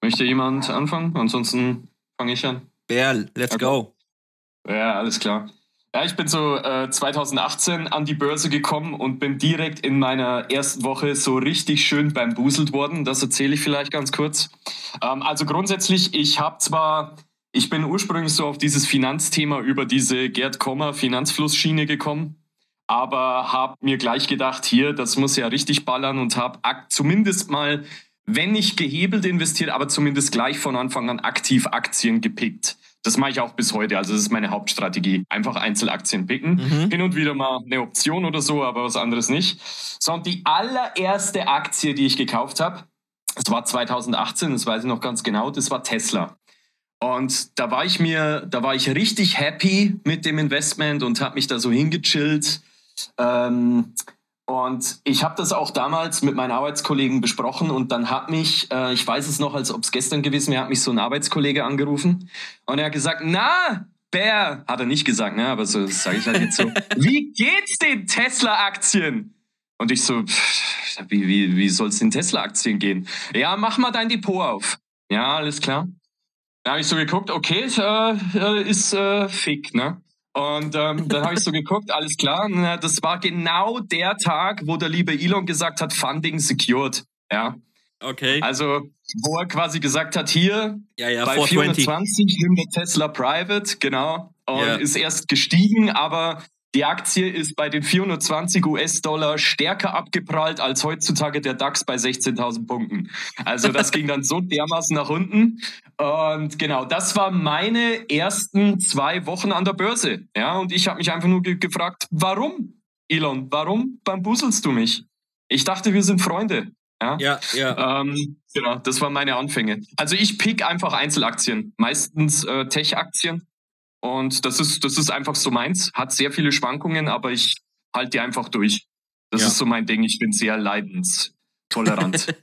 Möchte jemand anfangen? Ansonsten fange ich an. Berl, let's okay. go. Ja, alles klar. Ja, ich bin so äh, 2018 an die Börse gekommen und bin direkt in meiner ersten Woche so richtig schön beim Buselt worden. Das erzähle ich vielleicht ganz kurz. Ähm, also grundsätzlich, ich habe zwar, ich bin ursprünglich so auf dieses Finanzthema über diese Gerd Kommer Finanzflussschiene gekommen, aber habe mir gleich gedacht, hier, das muss ja richtig ballern und habe zumindest mal, wenn nicht gehebelt investiert, aber zumindest gleich von Anfang an aktiv Aktien gepickt. Das mache ich auch bis heute. Also das ist meine Hauptstrategie. Einfach Einzelaktien picken. Mhm. Hin und wieder mal eine Option oder so, aber was anderes nicht. So, und die allererste Aktie, die ich gekauft habe, das war 2018, das weiß ich noch ganz genau, das war Tesla. Und da war ich mir, da war ich richtig happy mit dem Investment und habe mich da so hingechillt. Ähm, und ich habe das auch damals mit meinen Arbeitskollegen besprochen und dann hat mich, äh, ich weiß es noch, als ob es gestern gewesen wäre, hat mich so ein Arbeitskollege angerufen und er hat gesagt, na, Bär, hat er nicht gesagt, ne, aber so sage ich halt jetzt so, <laughs> wie geht's den Tesla-Aktien? Und ich so, pff, wie, wie, wie soll es den Tesla-Aktien gehen? Ja, mach mal dein Depot auf. Ja, alles klar. Da habe ich so geguckt, okay, äh, äh ist äh, fick, ne? Und ähm, dann habe ich so geguckt, <laughs> alles klar. Das war genau der Tag, wo der liebe Elon gesagt hat, Funding secured. Ja. Okay. Also, wo er quasi gesagt hat, hier ja, ja, bei 420 nimmt der Tesla Private, genau, und ja. ist erst gestiegen, aber die Aktie ist bei den 420 US-Dollar stärker abgeprallt als heutzutage der DAX bei 16.000 Punkten. Also das <laughs> ging dann so dermaßen nach unten. Und genau, das war meine ersten zwei Wochen an der Börse. Ja, und ich habe mich einfach nur ge gefragt, warum, Elon, warum bambuselst du mich? Ich dachte, wir sind Freunde. Ja, ja. ja. Ähm, genau, das waren meine Anfänge. Also ich pick einfach Einzelaktien, meistens äh, Tech-Aktien und das ist, das ist einfach so meins. Hat sehr viele Schwankungen, aber ich halte die einfach durch. Das ja. ist so mein Ding. Ich bin sehr leidenstolerant. <laughs>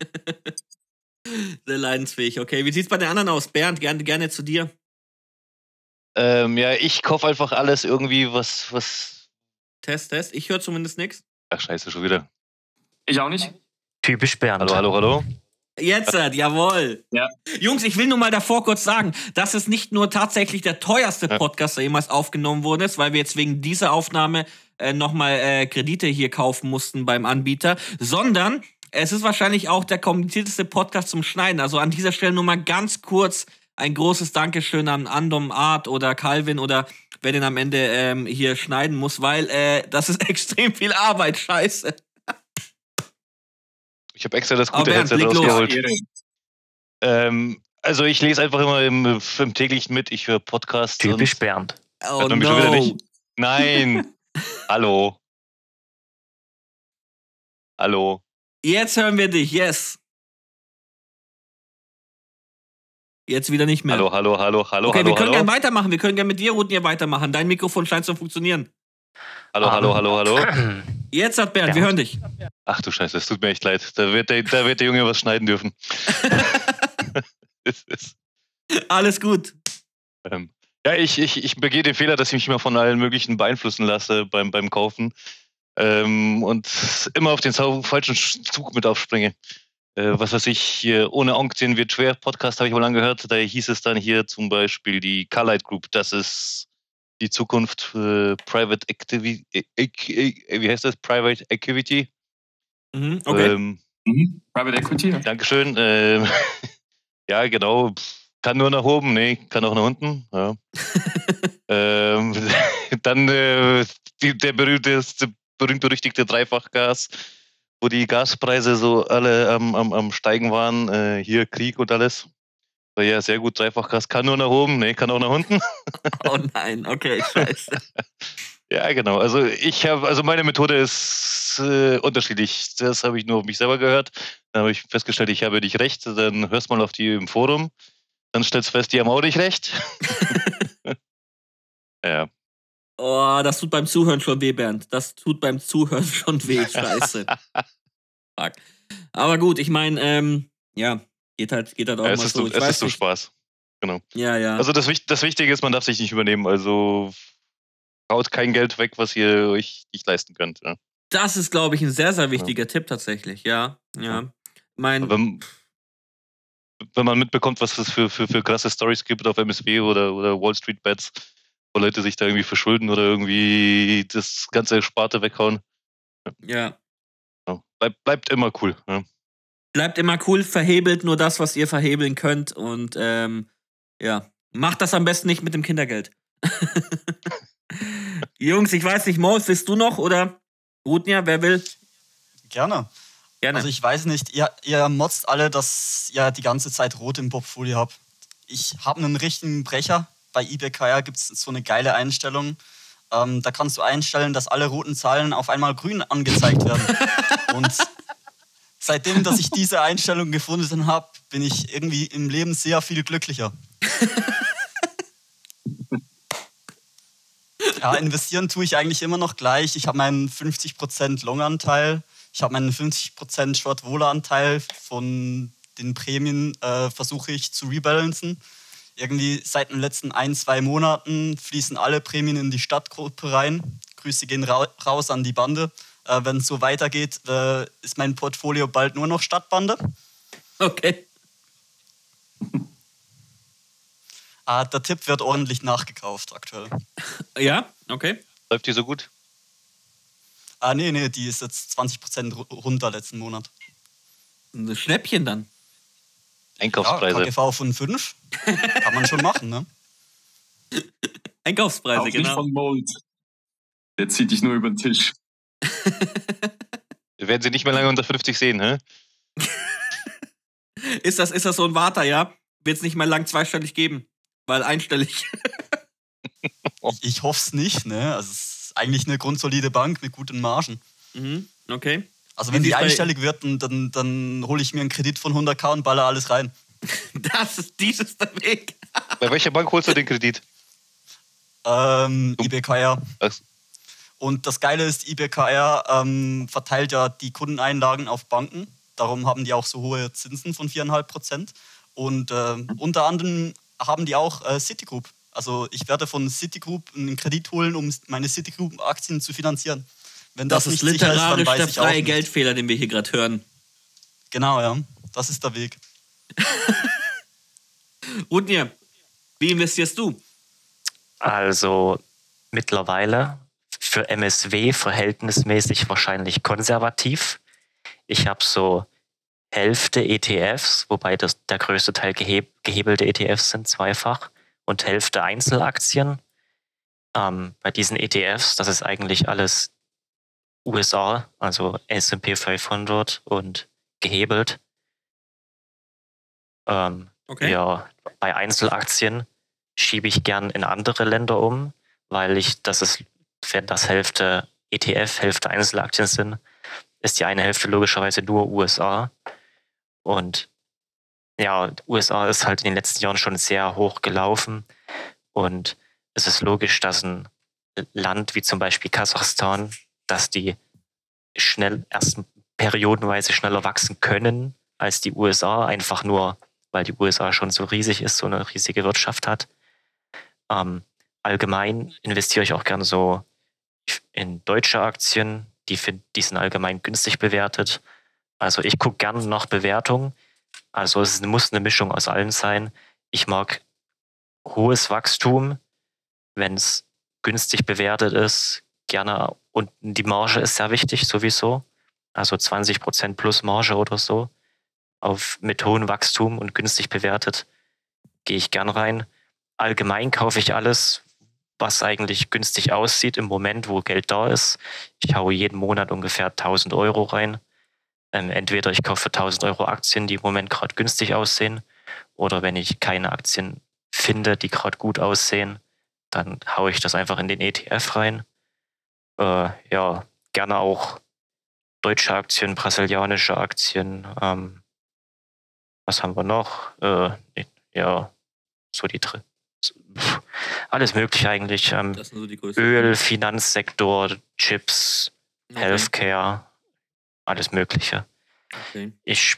sehr leidensfähig. Okay, wie sieht es bei den anderen aus? Bernd, gerne, gerne zu dir. Ähm, ja, ich kaufe einfach alles irgendwie, was, was. Test, Test. Ich höre zumindest nichts. Ach, scheiße, schon wieder. Ich auch nicht. Typisch Bernd. Hallo, hallo, hallo. Jetzt, äh, jawohl. Ja. Jungs, ich will nur mal davor kurz sagen, dass es nicht nur tatsächlich der teuerste. Podcast, der jemals aufgenommen worden ist, weil wir jetzt wegen dieser Aufnahme äh, nochmal äh, Kredite hier kaufen mussten beim Anbieter, sondern es ist wahrscheinlich auch der komplizierteste Podcast zum Schneiden. Also an dieser Stelle nur mal ganz kurz ein großes Dankeschön an Andom Art oder Calvin oder wer den am Ende ähm, hier schneiden muss, weil äh, das ist <laughs> extrem viel Arbeit, scheiße. Ich habe extra das gute Headset rausgeholt. Ähm, also ich lese einfach immer im, im täglichen mit, ich höre Podcasts. Typisch Bernd. Oh no. nicht? Nein. <laughs> Hallo. Hallo. Jetzt hören wir dich, yes. Jetzt wieder nicht mehr. Hallo, hallo, hallo, hallo, okay, hallo, wir können gerne weitermachen. Wir können gerne mit dir, Ruten, hier weitermachen. Dein Mikrofon scheint zu funktionieren. Hallo, hallo, hallo, hallo. Jetzt hat Bernd, wir hören dich. Ach du Scheiße, es tut mir echt leid. Da wird der, da wird der Junge was schneiden dürfen. <laughs> <laughs> Alles gut. ähm, ja, ich, ich, ich begehe den Fehler, dass ich mich immer von allen möglichen beeinflussen lasse beim, beim Kaufen ähm, und immer auf den falschen Zug mit aufspringe. Äh, was weiß ich, ohne Aktien wird schwer. Podcast habe ich mal lang gehört. Da hieß es dann hier zum Beispiel die Carlight Group. Das ist die Zukunft äh, Private Activity. Wie heißt das? Private Activity. Mhm, okay. Ähm, Mhm. Private Equity. ja. Dankeschön. Ähm, <laughs> ja, genau. Kann nur nach oben, nee, kann auch nach unten. Ja. <laughs> ähm, <laughs> dann äh, die, der berühmteste, berühmt-berüchtigte Dreifachgas, wo die Gaspreise so alle am, am, am Steigen waren. Äh, hier Krieg und alles. So, ja, sehr gut, Dreifachgas kann nur nach oben, nee, kann auch nach unten. <laughs> oh nein, okay, scheiße. <laughs> Ja, genau. Also ich habe, also meine Methode ist äh, unterschiedlich. Das habe ich nur auf mich selber gehört. Dann habe ich festgestellt, ich habe nicht recht. Dann hörst mal auf die im Forum. Dann stellst fest, die haben auch nicht recht. <laughs> ja. Oh, das tut beim Zuhören schon weh, Bernd. Das tut beim Zuhören schon weh, scheiße. Fuck. Aber gut, ich meine, ähm, ja, geht halt, geht halt auch ja mal es ist so. so, es ist so. Spaß. Ja, ja. Also das, das Wichtige ist, man darf sich nicht übernehmen. Also haut kein Geld weg, was ihr euch nicht leisten könnt. Ja. das ist, glaube ich, ein sehr, sehr wichtiger Tipp tatsächlich, ja. Ja. Mein, Wenn, wenn man mitbekommt, was es für, für, für krasse Stories gibt auf MSW oder, oder Wall Street Bets, wo Leute sich da irgendwie verschulden oder irgendwie das ganze Sparte weghauen, ja. ja. bleibt, bleibt immer cool. Ja. Bleibt immer cool, verhebelt nur das, was ihr verhebeln könnt und ähm, ja, macht das am besten nicht mit dem Kindergeld. <laughs> Jungs, ich weiß nicht, Maus, willst du noch oder Rutnia, wer will? Gerne. Gerne. Also ich weiß nicht, ihr, ihr motzt alle, dass ihr die ganze Zeit rot im Portfolio habt. Ich habe einen richtigen Brecher. Bei eBay gibt es so eine geile Einstellung. Ähm, da kannst du einstellen, dass alle roten Zahlen auf einmal grün angezeigt werden. <laughs> Und seitdem, dass ich diese Einstellung gefunden habe, bin ich irgendwie im Leben sehr viel glücklicher. <laughs> Ja, investieren tue ich eigentlich immer noch gleich. Ich habe meinen 50% Long-Anteil, ich habe meinen 50% Short-Wohler-Anteil von den Prämien, äh, versuche ich zu rebalancen. Irgendwie seit den letzten ein, zwei Monaten fließen alle Prämien in die Stadtgruppe rein. Grüße gehen ra raus an die Bande. Äh, Wenn es so weitergeht, äh, ist mein Portfolio bald nur noch Stadtbande. okay. <laughs> Ah, der Tipp wird ordentlich nachgekauft aktuell. Ja, okay. Läuft die so gut? Ah, nee, nee, die ist jetzt 20% ru- runter letzten Monat. Ein Schnäppchen dann. Ja, Einkaufspreise. KGV von 5 <laughs> kann man schon machen, ne? Einkaufspreise, Auch nicht genau. von Mold. Der zieht dich nur über den Tisch. <laughs> Wir werden sie nicht mehr lange unter 50 sehen, hä? <laughs> Ist das, ist das so ein Warter, ja? Wird es nicht mehr lang zweistellig geben? Weil einstellig. <laughs> Ich, ich hoffe es nicht, ne? Also es ist eigentlich eine grundsolide Bank mit guten Margen. mhm, okay. Also Wie wenn die einstellig wird, dann, dann, hole ich mir einen Kredit von 100k und baller alles rein. Das ist, dies ist der Weg. Bei welcher Bank holst du den Kredit? Ähm, Du- IBKR. Und das Geile ist, IBKR ähm, verteilt ja die Kundeneinlagen auf Banken. Darum haben die auch so hohe Zinsen von 4,5 Prozent. Und äh, unter anderem haben die auch äh, Citigroup Also ich werde von Citigroup einen Kredit holen, um meine Citigroup-Aktien zu finanzieren. Wenn das, Das, nicht ist sicher ist, dann literarisch weiß der ich auch freie nicht. Geldfehler, den wir hier gerade hören. Genau, ja. Das ist der Weg. <laughs> Rudnir, wie investierst du? Also mittlerweile für MSW verhältnismäßig wahrscheinlich konservativ. Ich habe so Hälfte ETFs, wobei das, der größte Teil geheb, gehebelte ETFs sind zweifach und Hälfte Einzelaktien. Ähm, bei diesen ETFs, das ist eigentlich alles USA, also S&P 500 und gehebelt. Ähm, Okay. ja, bei Einzelaktien schiebe ich gern in andere Länder um, weil ich, das ist, wenn das Hälfte ETF, Hälfte Einzelaktien sind, ist die eine Hälfte logischerweise nur USA. Und ja, USA ist halt in den letzten Jahren schon sehr hoch gelaufen. Und es ist logisch, dass ein Land wie zum Beispiel Kasachstan, dass die schnell erst periodenweise schneller wachsen können als die USA, einfach nur, weil die USA schon so riesig ist, so eine riesige Wirtschaft hat. Ähm, allgemein investiere ich auch gerne so in deutsche Aktien, die, find, die sind allgemein günstig bewertet. Also ich gucke gerne nach Bewertung. Also es muss eine Mischung aus allem sein. Ich mag hohes Wachstum, wenn es günstig bewertet ist, gerne. Und die Marge ist sehr wichtig sowieso. Also 20% plus Marge oder so. Auf, mit hohem Wachstum und günstig bewertet gehe ich gern rein. Allgemein kaufe ich alles, was eigentlich günstig aussieht im Moment, wo Geld da ist. Ich haue jeden Monat ungefähr 1000 Euro rein. Ähm, entweder ich kaufe für 1000 Euro Aktien, die im Moment gerade günstig aussehen, oder wenn ich keine Aktien finde, die gerade gut aussehen, dann haue ich das einfach in den ETF rein. Äh, ja, gerne auch deutsche Aktien, brasilianische Aktien. Ähm, was haben wir noch? Äh, ja, so die Alles mögliche eigentlich. Ähm, so. Öl, Finanzsektor, Chips, Okay. Healthcare, alles Mögliche. Okay. Ich,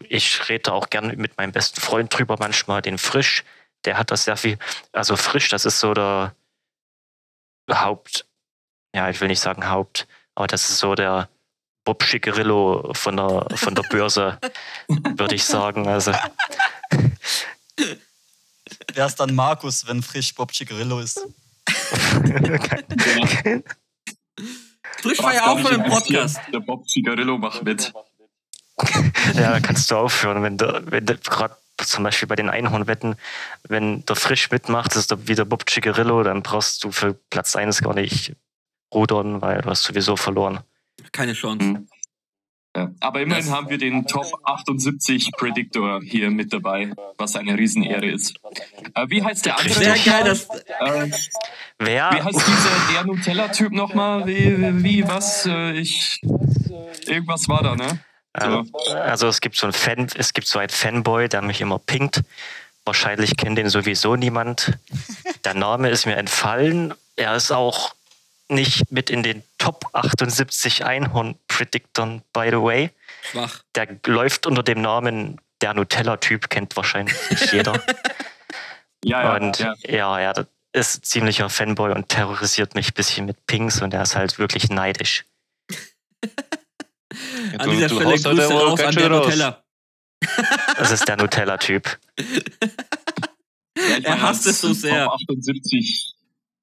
ich rede auch gerne mit meinem besten Freund drüber, manchmal den Frisch. Der hat das sehr viel. Also Frisch, das ist so der Haupt. Ja, ich will nicht sagen Haupt, aber das ist so der Bob Schickerillo von der, von der Börse, <laughs> würde ich sagen. Also, <laughs> Wer ist dann Markus, wenn frisch Bob Chicarillo ist? Frisch war ja auch schon im Podcast. Der Bob Cigarillo macht mit. ja, da kannst du aufhören, wenn du, wenn du gerade zum Beispiel bei den Einhornwetten, wenn der Frisch mitmacht, ist da wieder Bob Cigarillo, dann brauchst du für Platz 1 gar nicht rudern, weil du hast sowieso verloren. Keine Chance. Mhm. Ja. Aber immerhin Das- haben wir den Top 78 Predictor hier mit dabei, was eine Riesenehre ist. Äh, wie heißt der andere? Sehr geil, dass. Äh, Wer? wie heißt dieser der Nutella-Typ nochmal? Wie, wie, wie, was? Äh, ich. Irgendwas war da, ne? Also, also es gibt so ein Fan, es gibt so einen Fanboy, der mich immer pinkt. Wahrscheinlich kennt den sowieso niemand. Der Name ist mir entfallen. Er ist auch nicht mit in den Top 78 Einhorn-Predictern, by the way. Schwach. Der läuft unter dem Namen der Nutella-Typ, kennt wahrscheinlich nicht jeder. <laughs> Ja, ja. und ja. ja, ja, das ist ein ziemlicher Fanboy und terrorisiert mich ein bisschen mit Pings und er ist halt wirklich neidisch. <laughs> An dieser Stelle Grüße raus an der raus. Nutella. Das ist der Nutella-Typ. Ja, Er hasst es so sehr. Top 78,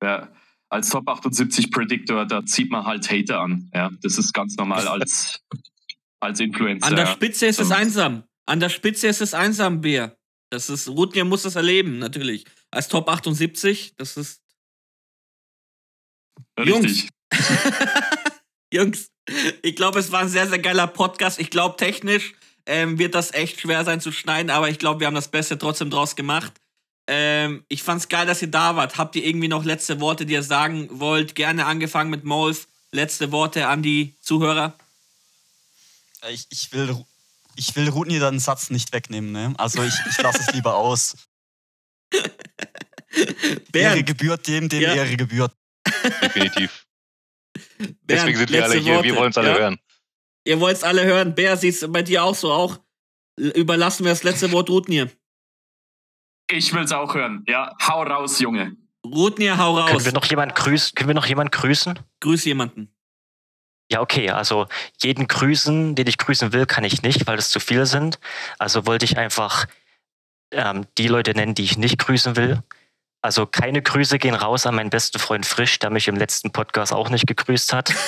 ja, als Top 78 Predictor, da zieht man halt Hater an. Ja, das ist ganz normal als, <laughs> als Influencer. An der. Spitze ist es einsam. An der Spitze ist es einsam, Bär. Das ist, Rudnir muss das erleben, natürlich. Als Top 78, das ist. Richtig. Jungs, <laughs> ich glaube, es war ein sehr, sehr geiler Podcast. Ich glaube, technisch ähm, wird das echt schwer sein zu schneiden, aber ich glaube, wir haben das Beste trotzdem draus gemacht. Ähm, ich fand's geil, dass ihr da wart. Habt ihr irgendwie noch letzte Worte, die ihr sagen wollt? Gerne angefangen mit Molf. Letzte Worte an die Zuhörer. Ich, ich will, ich will Rudni deinen Satz nicht wegnehmen, ne? Also ich, ich lasse es lieber aus. <laughs> Ehre gebührt dem, dem Ja. Ehre gebührt. Definitiv. <laughs> Bernd, Deswegen sind wir alle hier. Worte. Wir wollen es alle Ja? hören. Ihr wollt es alle hören. Bär, sieht's bei dir auch so auch? Überlassen wir das letzte Wort Rudnir. Ich will's auch hören. Ja, hau raus, Junge. Rutnir, hau raus. Können wir noch jemand grüßen? Können wir noch jemand grüßen? Grüß jemanden. Ja, okay. Also jeden grüßen, den ich grüßen will, kann ich nicht, weil es zu viele sind. Also wollte ich einfach ähm, die Leute nennen, die ich nicht grüßen will. Also keine Grüße gehen raus an meinen besten Freund Frisch, der mich im letzten Podcast auch nicht gegrüßt hat. <laughs>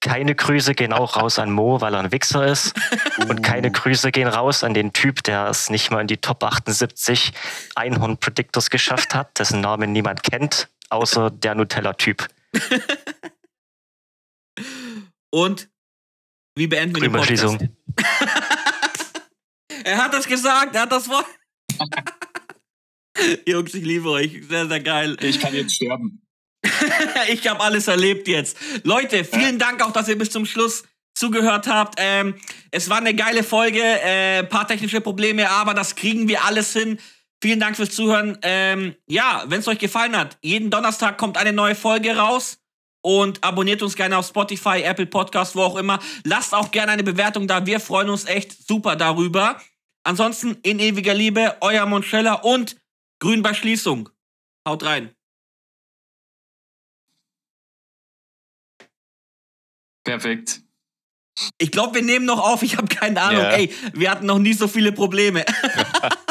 Keine Grüße gehen auch raus an Mo, weil er ein Wichser ist. Und keine Grüße gehen raus an den Typ, der es nicht mal in die Top 78 Einhorn Predictors geschafft hat, dessen Namen niemand kennt, außer der Nutella-Typ. Und wie beenden wir den Podcast? <laughs> er hat das gesagt, er hat das Wort. <laughs> Jungs, ich liebe euch. Sehr, sehr geil. Ich kann jetzt sterben. <laughs> ich habe alles erlebt jetzt. Leute, vielen Dank auch, dass ihr bis zum Schluss zugehört habt. Ähm, es war eine geile Folge, äh, paar technische Probleme, aber das kriegen wir alles hin. Vielen Dank fürs Zuhören. Ähm, ja, wenn es euch gefallen hat, jeden Donnerstag kommt eine neue Folge raus. Und abonniert uns gerne auf Spotify, Apple Podcast, wo auch immer. Lasst auch gerne eine Bewertung da. Wir freuen uns echt super darüber. Ansonsten in ewiger Liebe, euer Monschella und Grün bei Schließung. Haut rein. Perfekt. Ich glaube, wir nehmen noch auf. Ich habe keine Ahnung. Ja. Ey, wir hatten noch nie so viele Probleme. <laughs>